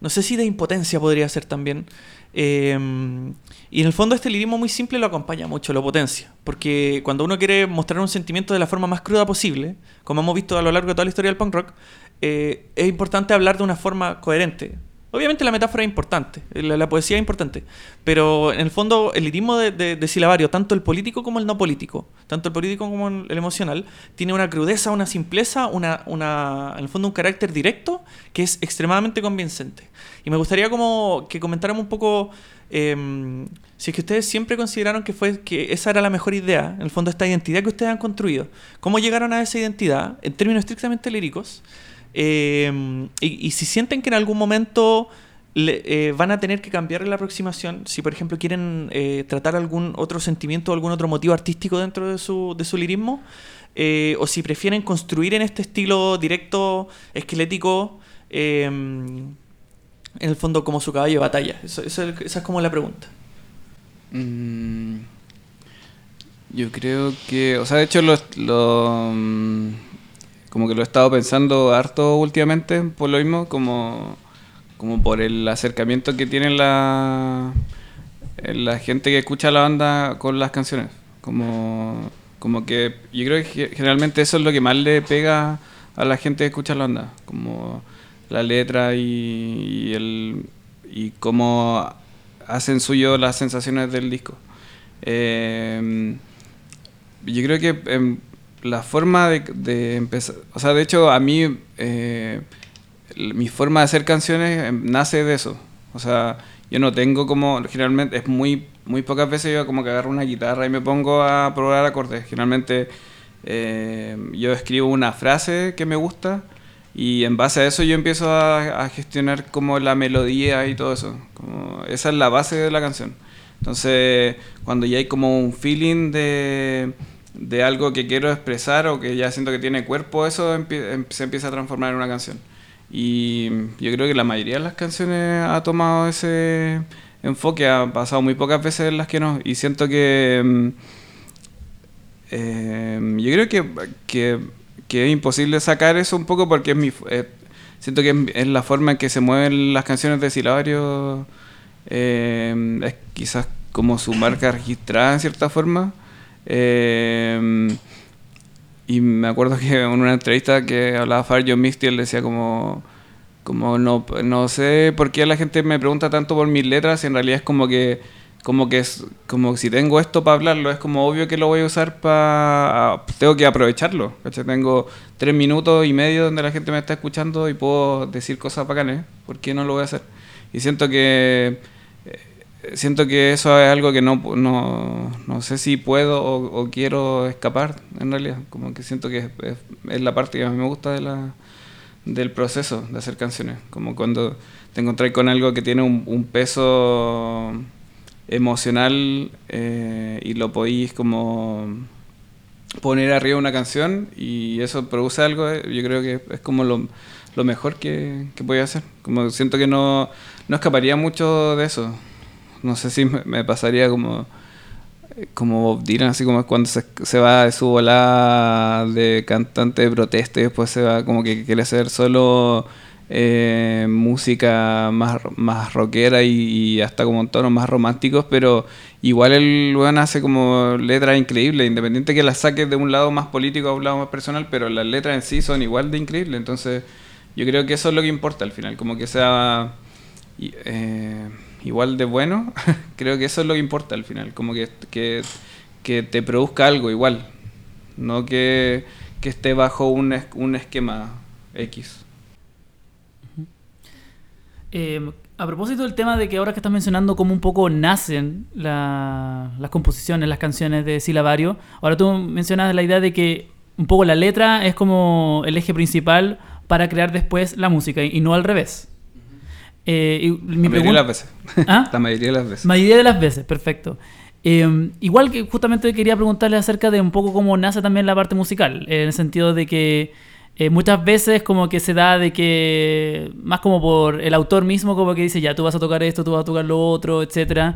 No sé si de impotencia podría ser también. Em, y en el fondo este lirismo muy simple lo acompaña mucho, lo potencia. Porque cuando uno quiere mostrar un sentimiento de la forma más cruda posible, como hemos visto a lo largo de toda la historia del punk rock, eh, es importante hablar de una forma coherente, Obviamente la metáfora es importante, la, poesía es importante, pero en el fondo el lirismo de, de- silabario, tanto el político como el no político, tanto el político como el emocional, tiene una crudeza, una simpleza, una, una, en el fondo un carácter directo que es extremadamente convincente. Y me gustaría como que comentáramos un poco em, si es que ustedes siempre consideraron que, fue, que esa era la mejor idea, en el fondo esta identidad que ustedes han construido, cómo llegaron a esa identidad en términos estrictamente líricos. Eh, y, si sienten que en algún momento eh, van a tener que cambiar la aproximación, si por ejemplo quieren eh, tratar algún otro sentimiento o algún otro motivo artístico dentro de su, de su lirismo, eh, o si prefieren construir en este estilo directo, esquelético, eh, en el fondo como su caballo de batalla. Esa es como la pregunta. Mm, yo creo que, o sea, de hecho lo, lo, mm, como que lo he estado pensando harto últimamente por lo mismo, como, como por el acercamiento que tiene la, la gente que escucha la banda con las canciones. Como, como que yo creo que ge- generalmente eso es lo que más le pega a la gente que escucha la banda, como la letra y, el y cómo hacen suyo las sensaciones del disco. Eh, yo creo que la forma de, de empezar, o sea, de hecho a mí eh, mi forma de hacer canciones em, nace de eso. O sea, yo no tengo como, generalmente es muy, muy pocas veces yo como que agarro una guitarra y me pongo a probar acordes. Generalmente eh, yo escribo una frase que me gusta y en base a eso yo empiezo a, a gestionar como la melodía y todo eso. Como, esa es la base de la canción. Entonces, cuando ya hay como un feeling de, de algo que quiero expresar o que ya siento que tiene cuerpo, eso em- se empieza a transformar en una canción. Y yo creo que la mayoría de las canciones ha tomado ese enfoque, ha pasado muy pocas veces las que no. Y siento que... mm, eh, yo creo que, que, es imposible sacar eso un poco porque es mi, eh, siento que es, la forma en que se mueven las canciones de Silabario. eh, es quizás como su marca registrada en cierta forma. Eh, y me acuerdo que en una entrevista que hablaba Far John Misty, él decía como, como no, no sé por qué la gente me pregunta tanto por mis letras, y en realidad es como que, como que es, como si tengo esto para hablarlo, es como obvio que lo voy a usar para, tengo que aprovecharlo, ¿cachai? Tengo tres minutos y medio donde la gente me está escuchando y puedo decir cosas bacanes, ¿por qué no lo voy a hacer? Y siento que siento que eso es algo que no, no, no sé si puedo o, quiero escapar, en realidad. Como que siento que es, la parte que a mí me gusta de la, del proceso de hacer canciones. Como cuando te encontrás con algo que tiene un, peso emocional eh, y lo podéis como poner arriba una canción y eso produce algo, eh, yo creo que es como lo, lo mejor que, que podía hacer. Como siento que no, no escaparía mucho de eso. No sé si me, pasaría como como Bob Dylan, así como cuando se, va de su volada de cantante de protesta y después se va como que quiere hacer solo eh, música más, más rockera y, hasta como en tonos más románticos, pero igual el weón hace como letras increíbles, independiente que las saques de un lado más político a un lado más personal, pero las letras en sí son igual de increíbles, entonces yo creo que eso es lo que importa al final, como que sea eh, igual de bueno, creo que eso es lo que importa al final, como que, que, te produzca algo igual, no que, que esté bajo un, un esquema X. Eh, a propósito del tema de que ahora que estás mencionando cómo un poco nacen la- las composiciones, las canciones de Silabario, ahora tú mencionas la idea de que un poco la letra es como el eje principal para crear después la música y no al revés. Eh, y mi la mayoría de las veces. ¿Ah? la mayoría de las veces. Mayoría de las veces, perfecto. Eh, igual que justamente quería preguntarle acerca de un poco cómo nace también la parte musical, en el sentido de que eh, muchas veces como que se da de que, más como por el autor mismo, como que dice, ya, tú vas a tocar esto, tú vas a tocar lo otro, etc.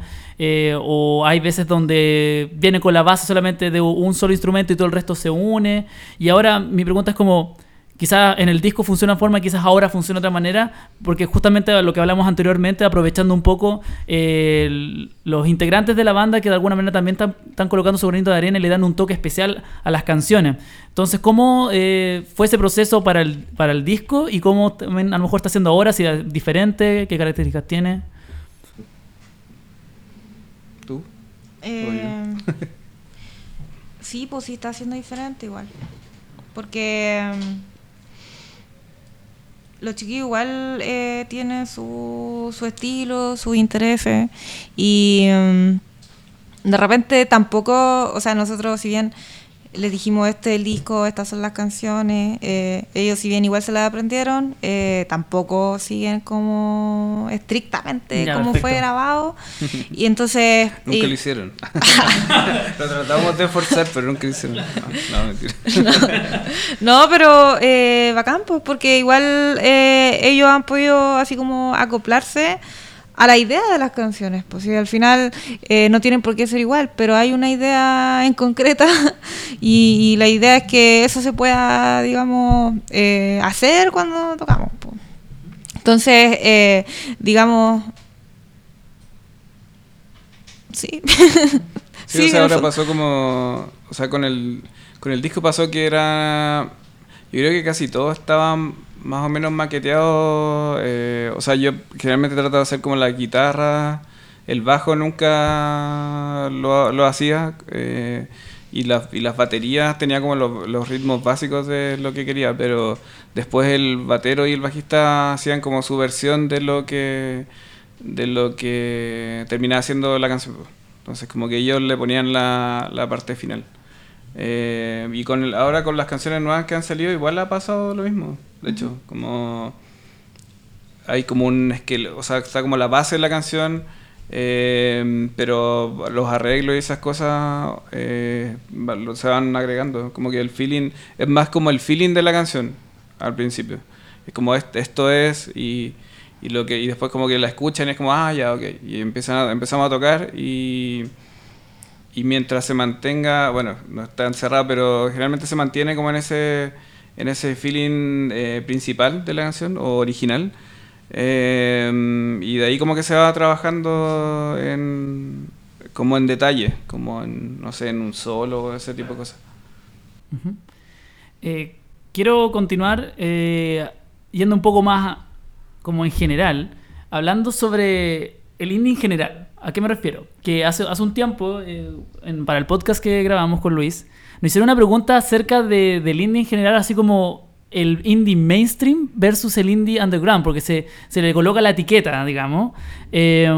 o hay veces donde viene con la base solamente de un solo instrumento y todo el resto se une. Y ahora mi pregunta es como, quizás en el disco funciona de una forma, quizás ahora funciona de otra manera, porque justamente lo que hablamos anteriormente, aprovechando un poco eh, el- los integrantes de la banda que de alguna manera también están, están colocando su granito de arena y le dan un toque especial a las canciones. Entonces, ¿cómo eh, fue ese proceso para el, para el disco y cómo también a lo mejor está haciendo ahora? Si es diferente, qué características tiene. ¿Tú? Eh, sí, pues sí está siendo diferente igual. Porque los chiquillos igual eh, tienen su, su estilo, sus intereses. Y mm, de repente tampoco, o sea, nosotros si bien les dijimos este es el disco, estas son las canciones, eh, ellos si bien igual se las aprendieron, eh, tampoco siguen como estrictamente Ya, como fue grabado. Y entonces... Nunca y- lo hicieron. lo tratamos de forzar, pero nunca lo hicieron. No, no, mentira. No, pero eh, bacán, pues, porque igual eh, ellos han podido así como acoplarse a la idea de las canciones. Pues y al final eh, no tienen por qué ser igual, pero hay una idea en concreta y, y la idea es que eso se pueda, digamos, eh, hacer cuando tocamos. pues. Entonces, eh, digamos... Sí. Sí, o sea, ahora pasó como. O sea, con el, con el disco pasó que era. Yo creo que casi todos estaban más o menos maqueteados. eh, o sea, yo generalmente trato de hacer como la guitarra. El bajo nunca lo, lo hacía. eh, y, las, y las baterías tenía como los, los ritmos básicos de lo que quería. Pero después el batero y el bajista hacían como su versión de lo que. de lo que terminaba siendo la canción. Entonces, como que ellos le ponían la, la parte final. Eh, y con el- ahora con las canciones nuevas que han salido, igual ha pasado lo mismo. De hecho, como hay como un esqueleto, o sea, está como la base de la canción, eh, pero los arreglos y esas cosas eh, se van agregando. Como que el feeling es más como el feeling de la canción al principio. Es como est- esto es y, y lo que y después como que la escuchan y es como ah ya ok y empiezan a- empezamos a tocar y y mientras se mantenga, bueno, no está encerrado, pero generalmente se mantiene como en ese, en ese feeling eh, principal de la canción o original. Eh, y de ahí como que se va trabajando en, como en detalle, como en, no sé, en un solo, ese tipo de cosas. Eh, quiero continuar yendo un poco más como en general, hablando sobre el indie en general. ¿A qué me refiero? Que hace, hace un tiempo, eh, para el podcast que grabamos con Luis, nos hicieron una pregunta acerca de- del indie en general, así como el indie mainstream versus el indie underground, porque se, se le coloca la etiqueta, digamos, eh,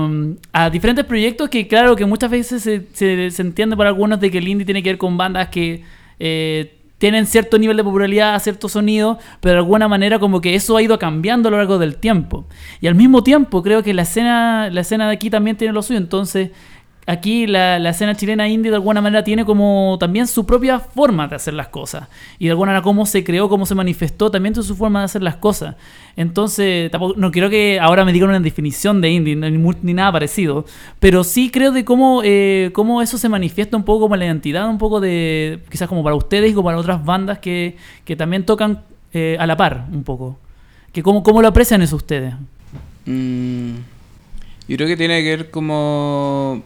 a diferentes proyectos que claro que muchas veces se, se- entiende por algunos de que el indie tiene que ver con bandas que eh, tienen cierto nivel de popularidad, cierto sonido, pero de alguna manera como que eso ha ido cambiando a lo largo del tiempo. Y al mismo tiempo creo que la escena, la escena de aquí también tiene lo suyo, entonces aquí la, la escena chilena indie de alguna manera tiene como también su propia forma de hacer las cosas. Y de alguna manera cómo se creó, cómo se manifestó, también tiene su forma de hacer las cosas. Entonces, tampoco, no quiero que ahora me digan una definición de indie, ni, ni nada parecido. Pero sí creo de cómo, eh, cómo eso se manifiesta un poco como la identidad, un poco de, quizás como para ustedes y como para otras bandas que, que también tocan eh, a la par un poco. Que cómo, ¿Cómo lo aprecian eso ustedes? Mm, yo creo que tiene que ver como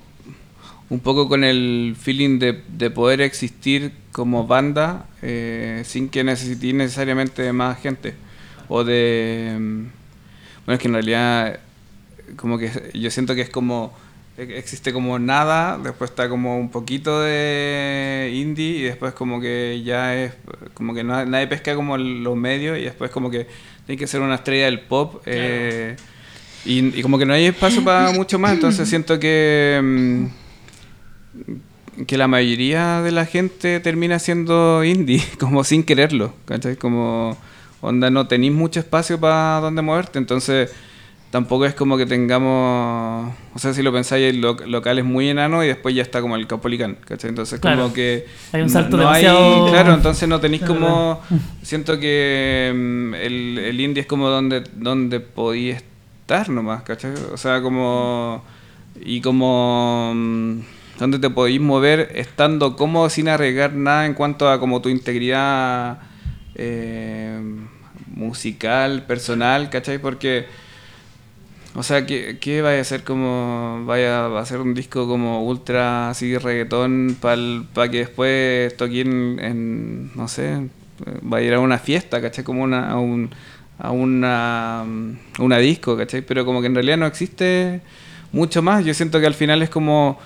un poco con el feeling de, de poder existir como banda eh, sin que necesites necesariamente más gente. O de... mm, Bueno, es que en realidad como que yo siento que es como... Existe como nada, después está como un poquito de indie y después como que ya es... Como que no- nadie pesca como los medios y después como que tiene que ser una estrella del pop. eh, y, y como que no hay espacio para mucho más, entonces siento que, mm, que la mayoría de la gente termina siendo indie, como sin quererlo, ¿cachai? Como, onda, no tenéis mucho espacio para donde moverte, entonces tampoco es como que tengamos, o sea, si lo pensáis, el lo- local es muy enano y después ya está como el Caupolicán, ¿cachai? Entonces Claro. como que... Hay un salto no hay- demasiado- claro, entonces no tenéis como... Siento que mm, el, el indie es como donde, donde podí estar nomás, ¿cachai? O sea, como... Y como... mm, donde te podéis mover estando cómodo sin arriesgar nada en cuanto a como tu integridad eh, musical, personal, ¿cachai? Porque, o sea, ¿qué, qué vaya a ser como, vaya a hacer un disco como ultra así reggaetón para que después toquen en, no sé, va a ir a una fiesta, ¿cachai? Como una, a, un, a una, una disco, ¿cachai? Pero como que en realidad no existe mucho más. Yo siento que al final es como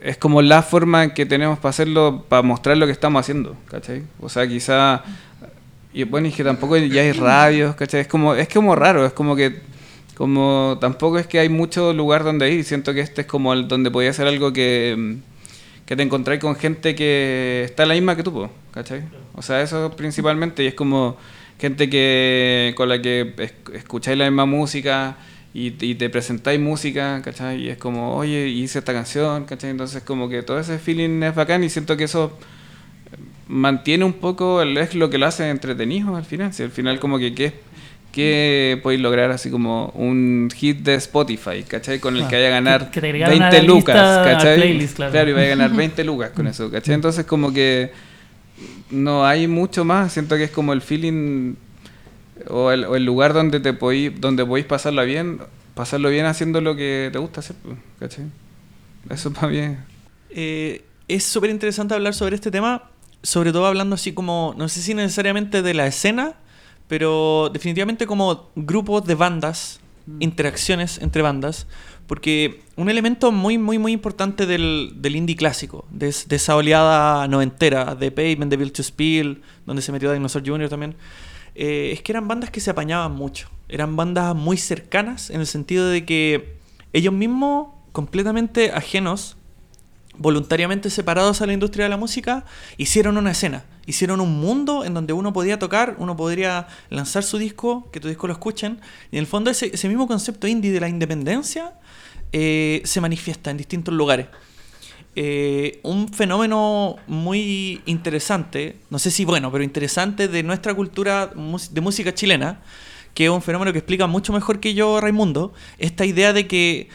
es como la forma que tenemos para hacerlo, para mostrar lo que estamos haciendo, ¿cachai? O sea, quizá y bueno, y que tampoco ya hay radios, ¿cachai? Es como, es como raro, es como que como tampoco es que hay mucho lugar donde ir, siento que este es como el donde podía ser algo que, que te encontráis con gente que está la misma que tú, ¿cachai? O sea, eso principalmente, y es como gente que con la que escucháis la misma música y, y, te presentáis música, ¿cachai? Y es como, oye, hice esta canción, ¿cachai? Entonces como que todo ese feeling es bacán y siento que eso mantiene un poco, es lo que lo hace entretenido al final. Si al final como que qué, qué podéis lograr así como un hit de Spotify, ¿cachai? Con el que vaya a ganar 20 lucas, ¿cachai? claro. y vaya a ganar 20 lucas con eso, ¿cachai? Entonces como que no hay mucho más, siento que es como el feeling o el, o el lugar donde te podéis, donde podéis pasarlo bien, pasarlo bien haciendo lo que te gusta hacer, ¿cachai? Eso para bien. Eh, es súper interesante hablar sobre este tema sobre todo hablando así como, no sé si necesariamente de la escena, pero definitivamente como grupos de bandas, mm. interacciones entre bandas, porque un elemento muy, muy, muy importante del, del indie clásico, de, esa oleada noventera, de Pavement, de Bill to Spill, donde se metió Dinosaur Jr. también, eh, es que eran bandas que se apañaban mucho, eran bandas muy cercanas en el sentido de que ellos mismos, completamente ajenos voluntariamente separados a la industria de la música, hicieron una escena, hicieron un mundo en donde uno podía tocar, uno podría lanzar su disco, que tu disco lo escuchen, y en el fondo ese, mismo concepto indie de la independencia eh, se manifiesta en distintos lugares. Eh, un fenómeno muy interesante, no sé si bueno, pero interesante de nuestra cultura de música chilena, que es un fenómeno que explica mucho mejor que yo Raimundo, esta idea de que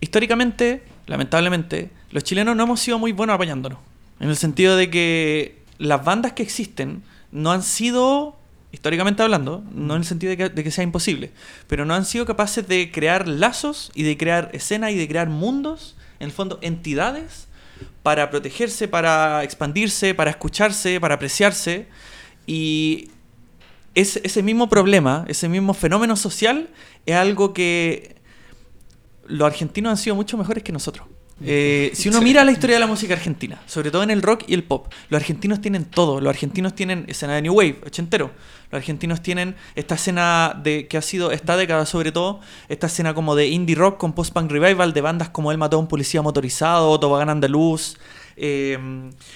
históricamente, lamentablemente, los chilenos no hemos sido muy buenos apañándonos. En el sentido de que las bandas que existen no han sido, históricamente hablando, no en el sentido de que, sea imposible, pero no han sido capaces de crear lazos y de crear escenas y de crear mundos, en el fondo entidades, para protegerse, para expandirse, para escucharse, para apreciarse. Y ese, ese mismo problema, ese mismo fenómeno social, es algo que los argentinos han sido mucho mejores que nosotros. Eh, si uno mira la historia de la música argentina, sobre todo en el rock y el pop, los argentinos tienen todo. Los argentinos tienen escena de New Wave, ochentero. Los argentinos tienen esta escena de que ha sido esta década sobre todo, esta escena como de indie rock con post-punk revival de bandas como El mató a un policía motorizado, Tobogán Andaluz. Eh,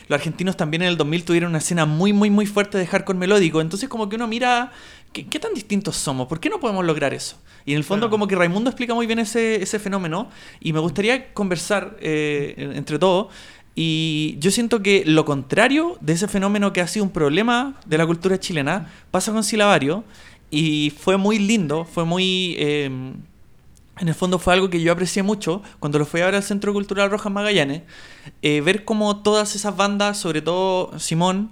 los argentinos también en el 2000 tuvieron una escena muy, muy, muy fuerte de hardcore melódico. Entonces como que uno mira, ¿qué, qué tan distintos somos? ¿Por qué no podemos lograr eso? Y en el fondo como que Raimundo explica muy bien ese, ese fenómeno y me gustaría conversar eh, entre todos. Y yo siento que lo contrario de ese fenómeno que ha sido un problema de la cultura chilena pasa con Silabario y fue muy lindo, fue muy... Em, en el fondo fue algo que yo aprecié mucho cuando lo fui a ver al Centro Cultural Rojas Magallanes, eh, ver cómo todas esas bandas, sobre todo Simón,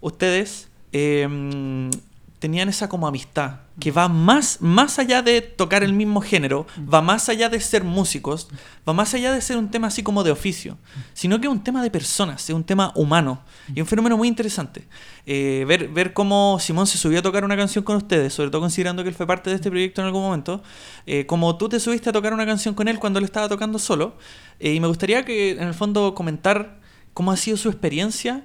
ustedes, em, tenían esa como amistad, que va más, más allá de tocar el mismo género, va más allá de ser músicos, va más allá de ser un tema así como de oficio, sino que es un tema de personas, es un tema humano y un fenómeno muy interesante. Eh, ver, ver cómo Simón se subió a tocar una canción con ustedes, sobre todo considerando que él fue parte de este proyecto en algún momento, eh, como tú te subiste a tocar una canción con él cuando él estaba tocando solo, eh, y me gustaría que en el fondo comentar cómo ha sido su experiencia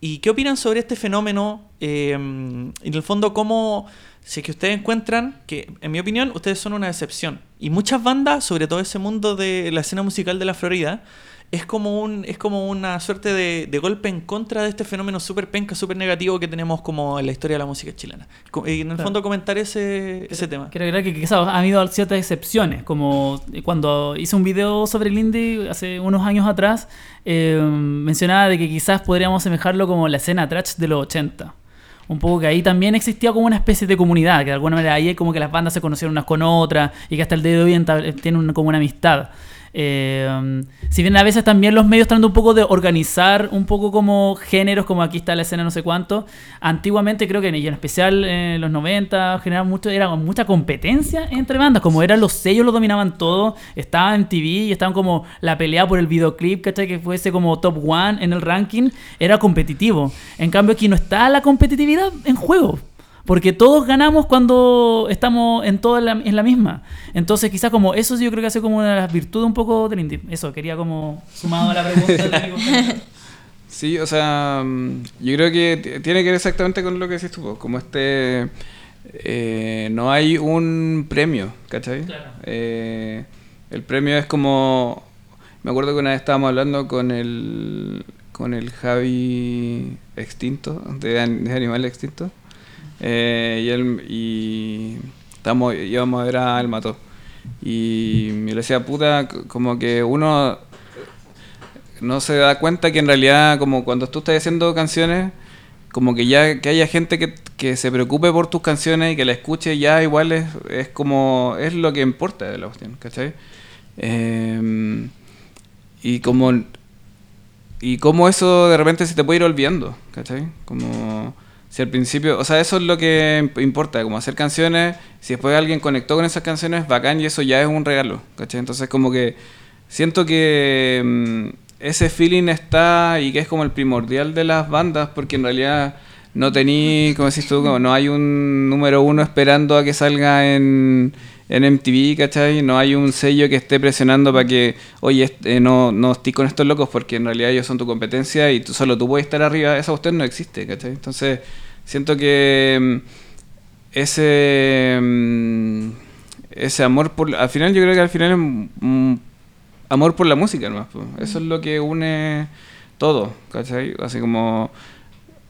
¿Y qué opinan sobre este fenómeno? En el fondo, ¿cómo, si es que ustedes encuentran que, en mi opinión, ustedes son una excepción? Y muchas bandas, sobre todo ese mundo de la escena musical de la Florida, es como, un, es como una suerte de, golpe en contra de este fenómeno súper penca, súper negativo que tenemos como en la historia de la música chilena. Y en el fondo comentar ese, ese tema. Creo, creo que quizás ha habido ciertas excepciones, como cuando hice un video sobre el indie hace unos años atrás, eh, mencionaba de que quizás podríamos asemejarlo como la escena trash de los 80 un poco que ahí también existía como una especie de comunidad, que de alguna manera ahí es como que las bandas se conocieron unas con otras y que hasta el día de hoy tienen como una amistad. Eh, si bien a veces también los medios tratando un poco de organizar un poco como géneros, como aquí está la escena no sé cuánto, antiguamente creo que y en especial en los 90 generaba mucho, era mucha competencia entre bandas, como eran los sellos, lo dominaban todo, estaban en TV y estaban como la pelea por el videoclip, ¿cachai? Que fuese como top one en el ranking, era competitivo. En cambio aquí no está la competitividad en juego. Porque todos ganamos cuando estamos en toda la, en la misma. Entonces, quizás como eso yo creo que hace como una de las virtudes un poco del indie. Eso, quería como sumado a la pregunta de Sí, o sea, mm, yo creo que tiene que ver exactamente con lo que decís tú, como este... Eh, no hay un premio, ¿cachai? Claro. Eh, el premio es como... Me acuerdo que una vez estábamos hablando con el, con el Javi extinto, de, de Animal Extinto. Eh, y él y estamos, íbamos a ver a El Mató. Y me le decía, puta, como que uno no se da cuenta que en realidad, como cuando tú estás haciendo canciones, como que ya que haya gente que, que se preocupe por tus canciones y que la escuche ya igual es, es como, es lo que importa de la cuestión, ¿cachai? Em, y como y como eso de repente se te puede ir olvidando, ¿cachai? Como si al principio, o sea, eso es lo que importa, como hacer canciones, si después alguien conectó con esas canciones, bacán y eso ya es un regalo, ¿cachai? Entonces como que siento que mm, ese feeling está y que es como el primordial de las bandas, porque en realidad no tení, como decís tú, como no hay un número uno esperando a que salga en en MTV, ¿cachai? No hay un sello que esté presionando para que, oye, eh, no, no estoy con estos locos porque en realidad ellos son tu competencia y tú, solo tú puedes estar arriba. Esa usted no existe, ¿cachai? Entonces, siento que mm, ese, mm, ese amor por... Al final yo creo que al final es amor por la música, ¿no? Eso es lo que une todo, ¿cachai? Así como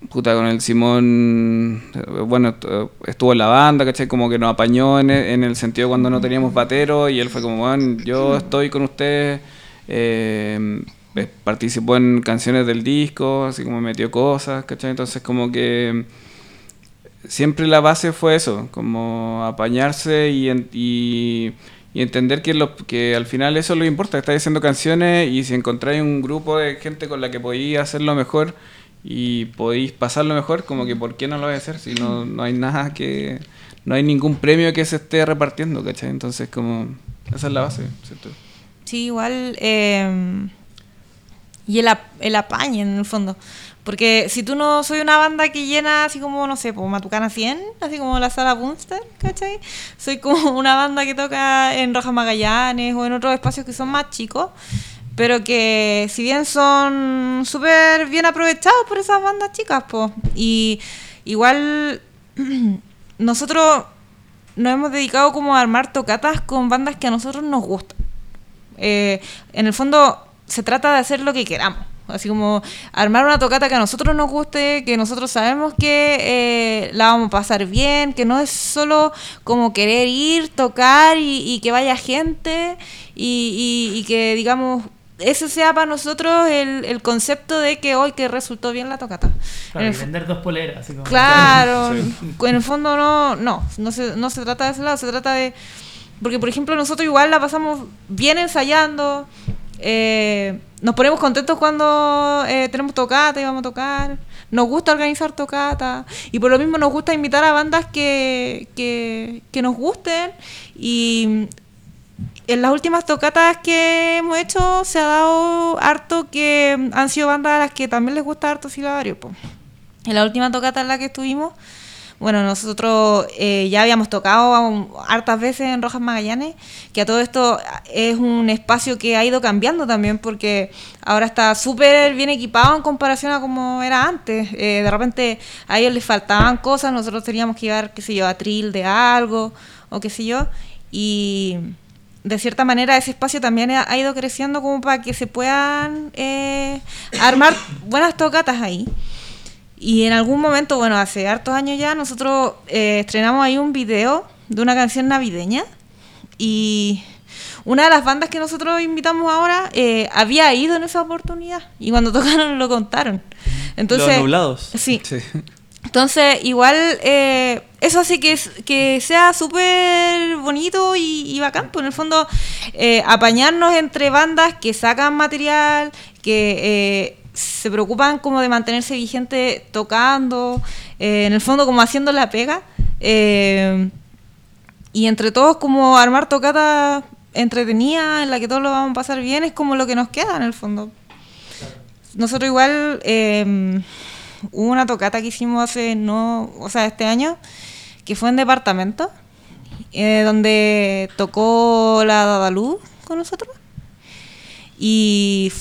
puta, con el Simón, bueno, estuvo en la banda, ¿cachai? Como que nos apañó en el, en el sentido cuando no teníamos batero y él fue como, bueno, yo estoy con ustedes, eh, eh, participó en canciones del disco, así como metió cosas, ¿cachai? Entonces como que siempre la base fue eso, como apañarse y, y, entender que, lo, que al final eso es lo importa, estáis haciendo canciones y si encontráis un grupo de gente con la que podéis hacerlo mejor y podéis pasarlo mejor, como que ¿por qué no lo voy a hacer si no, no hay nada que... No hay ningún premio que se esté repartiendo, ¿cachai? Entonces, como... Esa es la base, ¿cierto? Sí, igual... Eh, y el, el apañe, en el fondo. Porque si tú no soy una banda que llena así como, no sé, pues Matucana 100, así como la sala Bunster, ¿cachai? Soy como una banda que toca en Rojas Magallanes o en otros espacios que son más chicos pero que si bien son súper bien aprovechados por esas bandas chicas, pues, y igual nosotros nos hemos dedicado como a armar tocatas con bandas que a nosotros nos gustan. Eh, en el fondo se trata de hacer lo que queramos. Así como armar una tocata que a nosotros nos guste, que nosotros sabemos que eh, la vamos a pasar bien, que no es solo como querer ir, tocar y, que vaya gente y, y, que digamos eso sea para nosotros el, el concepto de que hoy que resultó bien la tocata. Claro, y vender dos poleras. Así como claro, en el fondo no, no, no se, no se trata de ese lado, se trata de... Porque, por ejemplo, nosotros igual la pasamos bien ensayando, eh, nos ponemos contentos cuando eh, tenemos tocata y vamos a tocar, nos gusta organizar tocata, y por lo mismo nos gusta invitar a bandas que, que, que nos gusten. Y en las últimas tocatas que hemos hecho se ha dado harto que han sido bandas a las que también les gusta harto Silabario. En la última tocata en la que estuvimos, bueno, nosotros eh, ya habíamos tocado hartas veces en Rojas Magallanes, que a todo esto es un espacio que ha ido cambiando también, porque ahora está súper bien equipado en comparación a como era antes. Eh, de repente a ellos les faltaban cosas, nosotros teníamos que llevar, qué sé yo, a tril de algo, o qué sé yo, y de cierta manera ese espacio también ha, ido creciendo como para que se puedan eh, armar buenas tocatas ahí. Y en algún momento, bueno, hace hartos años ya, nosotros eh, estrenamos ahí un video de una canción navideña y una de las bandas que nosotros invitamos ahora eh, había ido en esa oportunidad y cuando tocaron lo contaron. Entonces, Los nublados. Sí. Entonces, igual, eh, eso hace que, que sea súper bonito y, y, bacán, pues en el fondo, eh, apañarnos entre bandas que sacan material, que se preocupan como de mantenerse vigente tocando, en el fondo como haciendo la pega, y entre todos como armar tocatas entretenida, en la que todos lo vamos a pasar bien, es como lo que nos queda en el fondo. Nosotros igual hubo una tocata que hicimos hace, no, o sea, este año, que fue en departamento, eh, donde tocó la Dadalú con nosotros. Y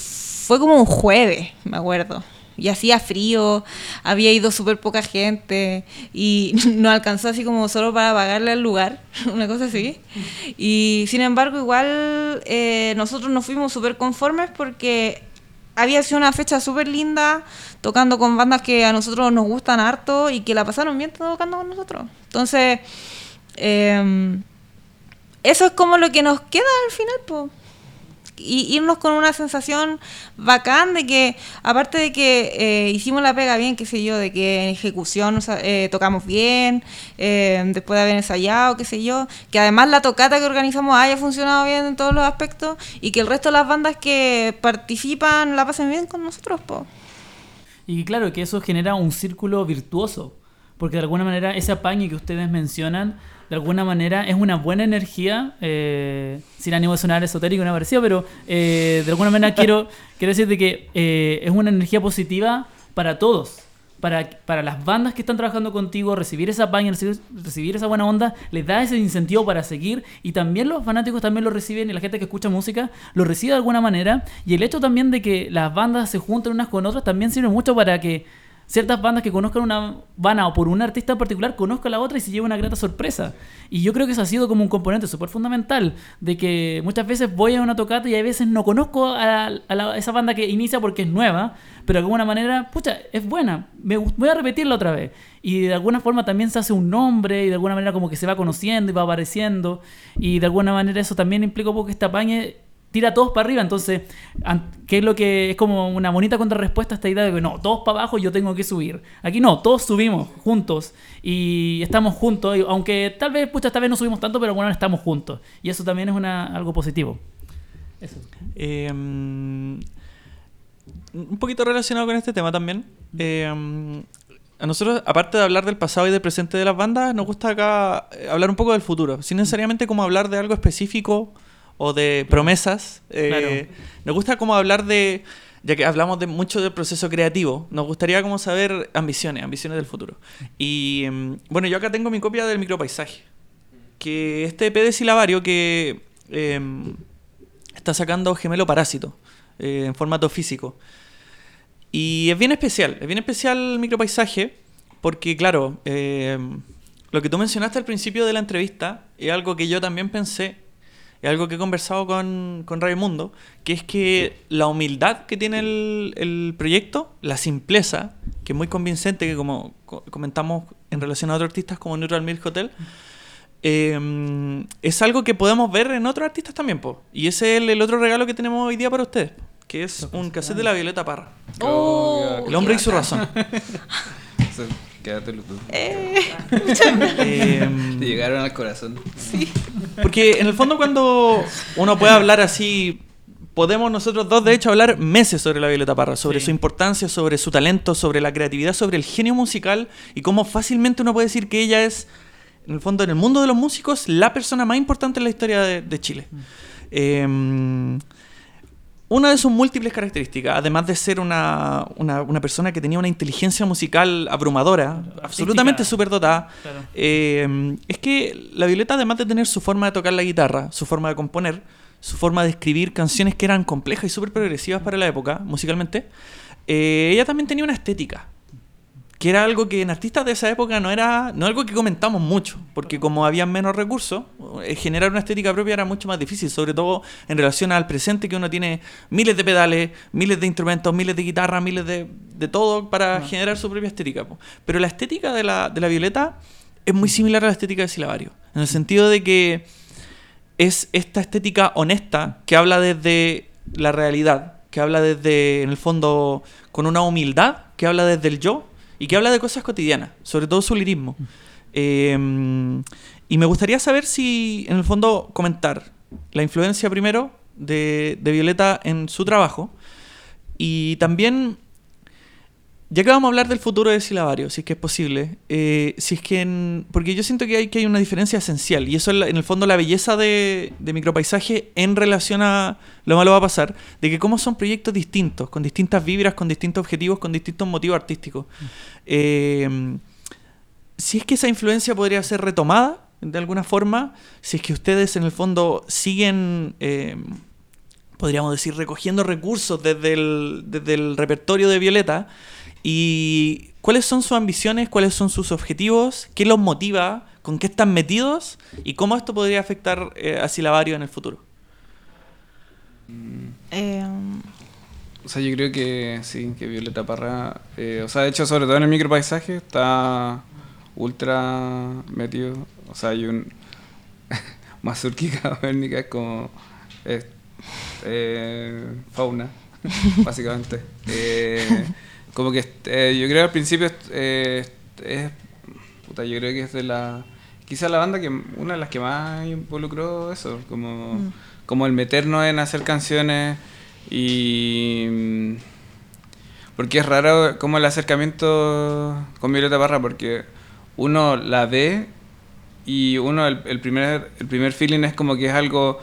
fue como un jueves, me acuerdo. Y hacía frío, había ido súper poca gente y no alcanzó así como solo para pagarle al lugar, una cosa así. Y sin embargo, igual eh, nosotros nos fuimos súper conformes porque había sido una fecha súper linda, tocando con bandas que a nosotros nos gustan harto y que la pasaron bien tocando con nosotros. Entonces, em, eso es como lo que nos queda al final, pues. Y irnos con una sensación bacán de que, aparte de que eh, hicimos la pega bien, qué sé yo, de que en ejecución eh, tocamos bien, em, después de haber ensayado, qué sé yo, que además la tocata que organizamos haya funcionado bien en todos los aspectos y que el resto de las bandas que participan la pasen bien con nosotros, pues. Y claro, que eso genera un círculo virtuoso, porque de alguna manera ese apaño que ustedes mencionan, de alguna manera es una buena energía, eh, sin ánimo de sonar esotérico, no parecido, pero eh, de alguna manera quiero, quiero decirte que eh, es una energía positiva para todos para, para las bandas que están trabajando contigo, recibir esa paña, recibir, esa buena onda, les da ese incentivo para seguir y también los fanáticos también lo reciben y la gente que escucha música lo recibe de alguna manera y el hecho también de que las bandas se junten unas con otras también sirve mucho para que ciertas bandas que conozcan una banda o por un artista en particular conozcan a la otra y se lleve una grata sorpresa. Y yo creo que eso ha sido como un componente súper fundamental, de que muchas veces voy a una tocata y a veces no conozco a, esa banda que inicia porque es nueva, pero de alguna manera, pucha, es buena, me, voy a repetirla otra vez. Y de alguna forma también se hace un nombre y de alguna manera como que se va conociendo y va apareciendo. Y de alguna manera eso también implica un poco que esta pañe tira a todos para arriba. Entonces, ¿qué es lo que es como una bonita contrarrespuesta a esta idea de que no, todos para abajo, yo tengo que subir? Aquí no, todos subimos juntos y estamos juntos, aunque tal vez, pucha, esta vez no subimos tanto, pero bueno, estamos juntos. Y eso también es una, algo positivo. Eso. Em, un poquito relacionado con este tema también. Em, a nosotros, aparte de hablar del pasado y del presente de las bandas, nos gusta acá eh, hablar un poco del futuro, sin necesariamente como hablar de algo específico o de promesas. Eh, nos gusta como hablar de, ya que hablamos de mucho del proceso creativo, nos gustaría como saber ambiciones, ambiciones del futuro. Y em, bueno, yo acá tengo mi copia del micropaisaje, que este EP de Silabario que em, está sacando Gemelo Parásito eh, en formato físico. Y es bien especial, es bien especial el micropaisaje, porque claro, em, lo que tú mencionaste al principio de la entrevista es algo que yo también pensé es algo que he conversado con, con Mundo, que es que la humildad que tiene el, proyecto, la simpleza, que es muy convincente, que como comentamos en relación a otros artistas como Neural Milk Hotel, em, es algo que podemos ver en otros artistas también, po. y ese es el, otro regalo que tenemos hoy día para ustedes, que es un cassette de la Violeta Parra. Oh, el hombre y su razón. Quédatelo tú. Eh. Em, Te llegaron al corazón. Sí. Porque en el fondo cuando uno puede hablar así, podemos nosotros dos de hecho hablar meses sobre la Violeta Parra, sobre su importancia, sobre su talento, sobre la creatividad, sobre el genio musical y cómo fácilmente uno puede decir que ella es, en el fondo, en el mundo de los músicos, la persona más importante en la historia de, Chile. Mm. Em, una de sus múltiples características, además de ser una, persona que tenía una inteligencia musical abrumadora, absolutamente superdotada, eh, es que la Violeta, además de tener su forma de tocar la guitarra, su forma de componer, su forma de escribir canciones que eran complejas y súper progresivas para la época, musicalmente, eh, ella también tenía una estética que era algo que en artistas de esa época no era no algo que comentamos mucho, porque como había menos recursos, eh, generar una estética propia era mucho más difícil, sobre todo en relación al presente que uno tiene miles de pedales, miles de instrumentos, miles de guitarras, miles de, de todo para generar su propia estética. Pero la estética de la, de la Violeta es muy similar a la estética de Silabario, en el sentido de que es esta estética honesta que habla desde la realidad, que habla desde, en el fondo, con una humildad, que habla desde el yo, y que habla de cosas cotidianas, sobre todo su lirismo. Eh, y me gustaría saber si, en el fondo, comentar la influencia primero de, de Violeta en su trabajo y también ya que vamos a hablar del futuro de Silabario, si es que es posible, eh, si es que en- porque yo siento que hay, que hay una diferencia esencial y eso es la- en el fondo la belleza de, de micropaisaje en relación a lo malo va a pasar, de que cómo son proyectos distintos, con distintas vibras, con distintos objetivos, con distintos motivos artísticos. Eh, si es que esa influencia podría ser retomada de alguna forma, si es que ustedes en el fondo siguen... eh, podríamos decir, recogiendo recursos desde el, desde el repertorio de Violeta. ¿Y cuáles son sus ambiciones? ¿Cuáles son sus objetivos? ¿Qué los motiva? ¿Con qué están metidos? ¿Y cómo esto podría afectar eh, a Silabario en el futuro? Eh, O sea, yo creo que sí, que Violeta Parra, eh, o sea, de hecho, sobre todo en el micropaisaje, está ultra metido. O sea, hay un. Mazurki Cavernica es como. es, eh, fauna, básicamente. Como que eh, yo creo al principio es, eh, es- puta, yo creo que es de la quizá la banda que una de las que más involucró eso, como Mm. como el meternos en hacer canciones y mm, porque es raro como el acercamiento con Violeta Parra porque uno la ve y uno el, el primer el primer feeling es como que es algo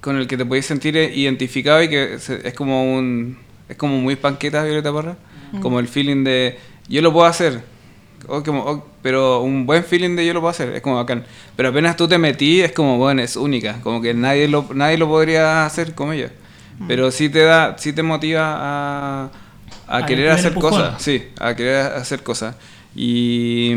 con el que te podéis sentir identificado y que es como un es como muy panqueta Violeta Parra. Como el feeling de yo lo puedo hacer. O como, o- pero un buen feeling de yo lo puedo hacer es como bacán. Pero apenas tú te metí es como bueno es única. Como que nadie lo nadie lo podría hacer como ella. Pero sí te da sí te motiva a, a A querer hacer empujón. cosas. Sí a querer hacer cosas. Y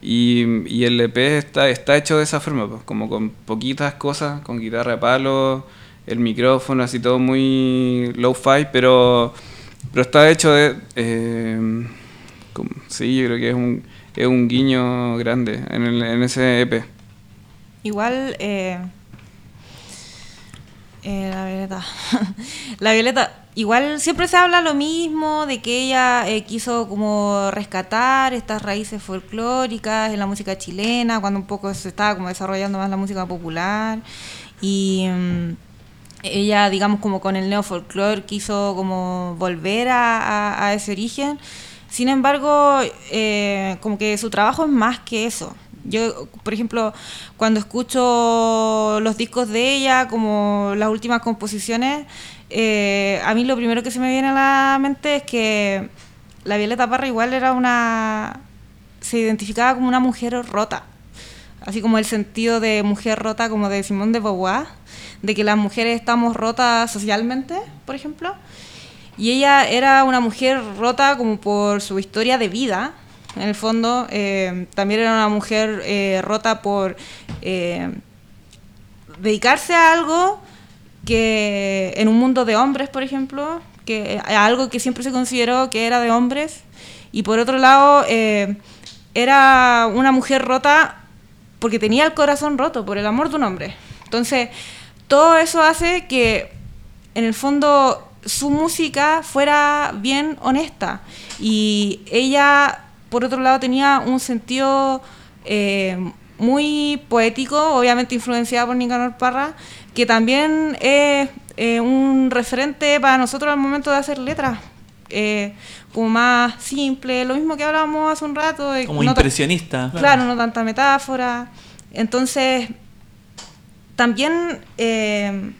y, y el EP está, está hecho de esa forma, pues, como con poquitas cosas, con guitarra de palo, el micrófono, así todo muy low-fi, pero, pero está hecho de... eh, sí, yo creo que es un, es un guiño grande en, ese EP. Igual, eh, eh, la Violeta. la Violeta, igual siempre se habla lo mismo, de que ella eh, quiso como rescatar estas raíces folclóricas en la música chilena, cuando un poco se estaba como desarrollando más la música popular. Y mm, ella, digamos, como con el neofolclore quiso como volver a, ese origen. Sin embargo, eh, como que su trabajo es más que eso. Yo, por ejemplo, cuando escucho los discos de ella, como las últimas composiciones, eh, a mí lo primero que se me viene a la mente es que la Violeta Parra igual era una... se identificaba como una mujer rota así como el sentido de mujer rota como de Simón de Beauvoir, de que las mujeres estamos rotas socialmente, por ejemplo. Y ella era una mujer rota como por su historia de vida, en el fondo. eh, también era una mujer eh, rota por eh, dedicarse a algo que en un mundo de hombres, por ejemplo, que a algo que siempre se consideró que era de hombres. Y por otro lado, era una mujer rota porque tenía el corazón roto por el amor de un hombre. Entonces, todo eso hace que, en el fondo, su música fuera bien honesta. Y ella, por otro lado, tenía un sentido eh, muy poético, obviamente influenciada por Nicanor Parra, que también es eh, un referente para nosotros al momento de hacer letras. Eh, como más simple, lo mismo que hablábamos hace un rato. Como no ta- impresionista. Claro, no tanta metáfora. Entonces, también eh,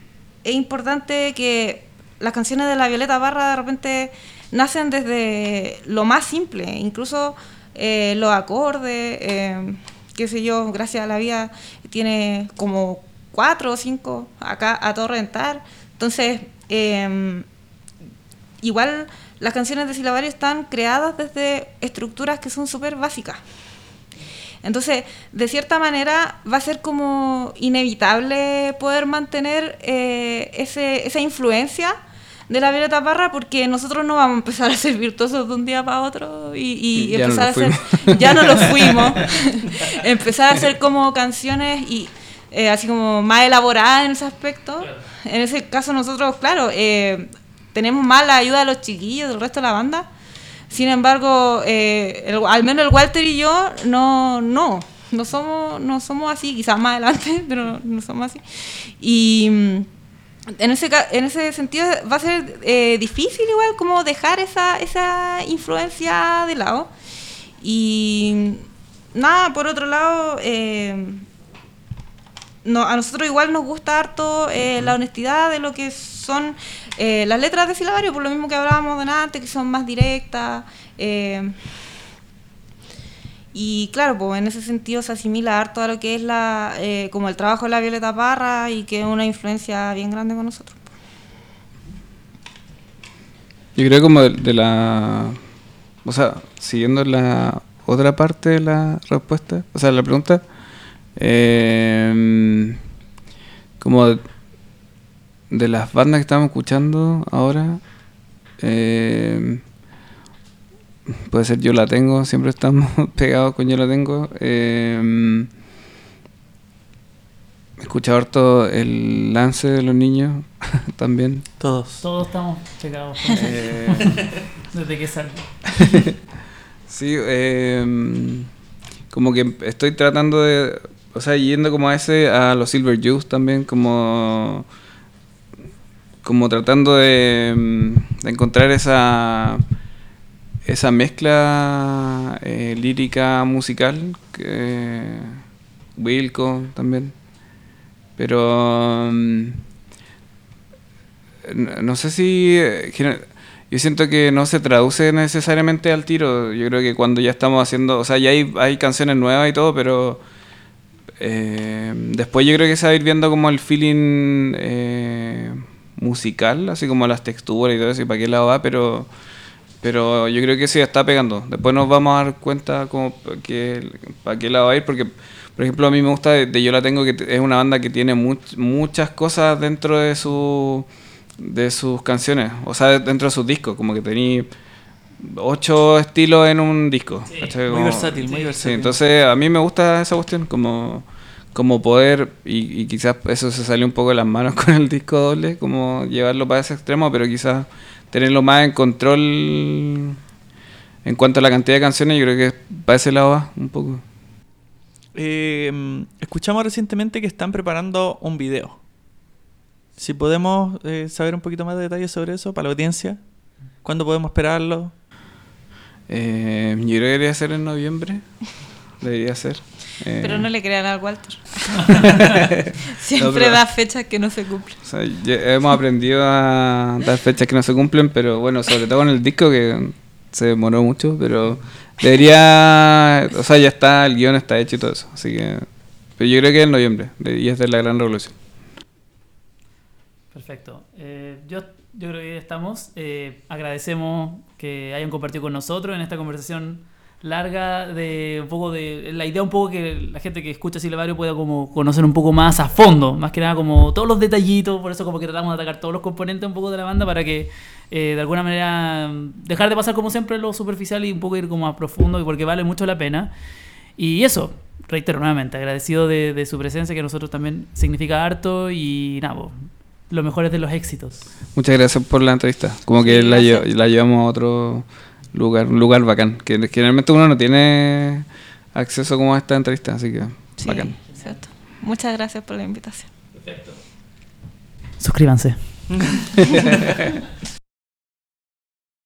es importante que las canciones de la Violeta Barra de repente nacen desde lo más simple, incluso eh, los acordes, qué sé yo, gracias a la vida tiene como cuatro o cinco acá a todo rentar. Entonces, eh, igual las canciones de Silabario están creadas desde estructuras que son súper básicas. Entonces, de cierta manera, va a ser como inevitable poder mantener eh, ese, esa influencia de la Violeta Parra porque nosotros no vamos a empezar a ser virtuosos de un día para otro y, y Ya no empezar lo a hacer... fuimos. Ya no lo fuimos. empezar a hacer como canciones y eh, así como más elaboradas en ese aspecto. En ese caso nosotros, claro, eh, tenemos más la ayuda de los chiquillos, del resto de la banda, Sin embargo, eh, al menos el Walter y yo no, no, no somos, no somos así, quizás más adelante, pero no somos así. Y mm, en ese, en ese sentido va a ser eh, difícil igual como dejar esa, esa influencia de lado. Y nada, por otro lado, eh, no, a nosotros igual nos gusta harto eh, la honestidad de lo que son eh, las letras de silabario, por lo mismo que hablábamos de antes, que son más directas. eh, y claro, pues en ese sentido se asimila harto a lo que es la, como el trabajo de la Violeta Parra y que es una influencia bien grande con nosotros. Yo creo como de, de la... O sea, siguiendo la otra parte de la respuesta, o sea, la pregunta, eh, como de, las bandas que estamos escuchando ahora, eh, puede ser Yo La Tengo, siempre estamos pegados con Yo La Tengo. Eh, he escuchado harto el lance de los niños también. Todos. Todos estamos pegados con Eh, desde que salgo. Sí, em, como que estoy tratando de, o sea, yendo como a ese, a los Silver Juice también, como, como tratando de, em, de encontrar esa, esa mezcla eh, lírica musical, que, Wilco también, pero em, no sé si eh, yo siento que no se traduce necesariamente al tiro. Yo creo que cuando ya estamos haciendo, o sea, ya hay, hay canciones nuevas y todo, pero eh, después yo creo que se va a ir viendo como el feeling eh, musical, así como las texturas y todo eso, y para qué lado va, pero pero yo creo que sí está pegando. Después nos vamos a dar cuenta como que para qué lado va a ir, porque por ejemplo a mí me gusta de, Yo la tengo que es una banda que tiene much- muchas cosas dentro de su de sus canciones, o sea, dentro de sus discos, como que tenía ocho estilos en un disco. Muy Como- versátil, muy Sí, versátil. entonces a mí me gusta esa cuestión, como, como poder, y, y quizás eso se salió un poco de las manos con el disco doble, como llevarlo para ese extremo, pero quizás tenerlo más en control en cuanto a la cantidad de canciones, yo creo que para ese lado va un poco. Eh, escuchamos recientemente que están preparando un video. Si podemos eh, saber un poquito más de detalles sobre eso para la audiencia, ¿cuándo podemos esperarlo? Eh, yo creo que debería ser en noviembre, debería ser. Eh, Pero no le crean al Walter. Siempre No, da fechas que no se cumplen. O sea, ya hemos aprendido a dar fechas que no se cumplen, pero bueno, sobre todo con el disco que se demoró mucho, pero debería, o sea, ya está, el guion está hecho y todo eso, así que, pero yo creo que en noviembre, de- y es de la gran revolución. Perfecto. Eh, yo, yo creo que ya estamos. Eh, agradecemos que hayan compartido con nosotros en esta conversación larga de un poco de la idea un poco que la gente que escucha Silvario pueda como conocer un poco más a fondo, más que nada como todos los detallitos, por eso como que tratamos de atacar todos los componentes un poco de la banda para que eh, de alguna manera dejar de pasar como siempre lo superficial y un poco ir como a profundo porque vale mucho la pena. Y eso, reitero nuevamente, agradecido de, de su presencia que a nosotros también significa harto y nada, po, lo mejor es de los éxitos. Muchas gracias por la entrevista, como que la, la llevamos a otro lugar, un lugar bacán, que generalmente uno no tiene acceso como a esta entrevista, así que Sí, bacán. cierto. Muchas gracias por la invitación. Suscríbanse.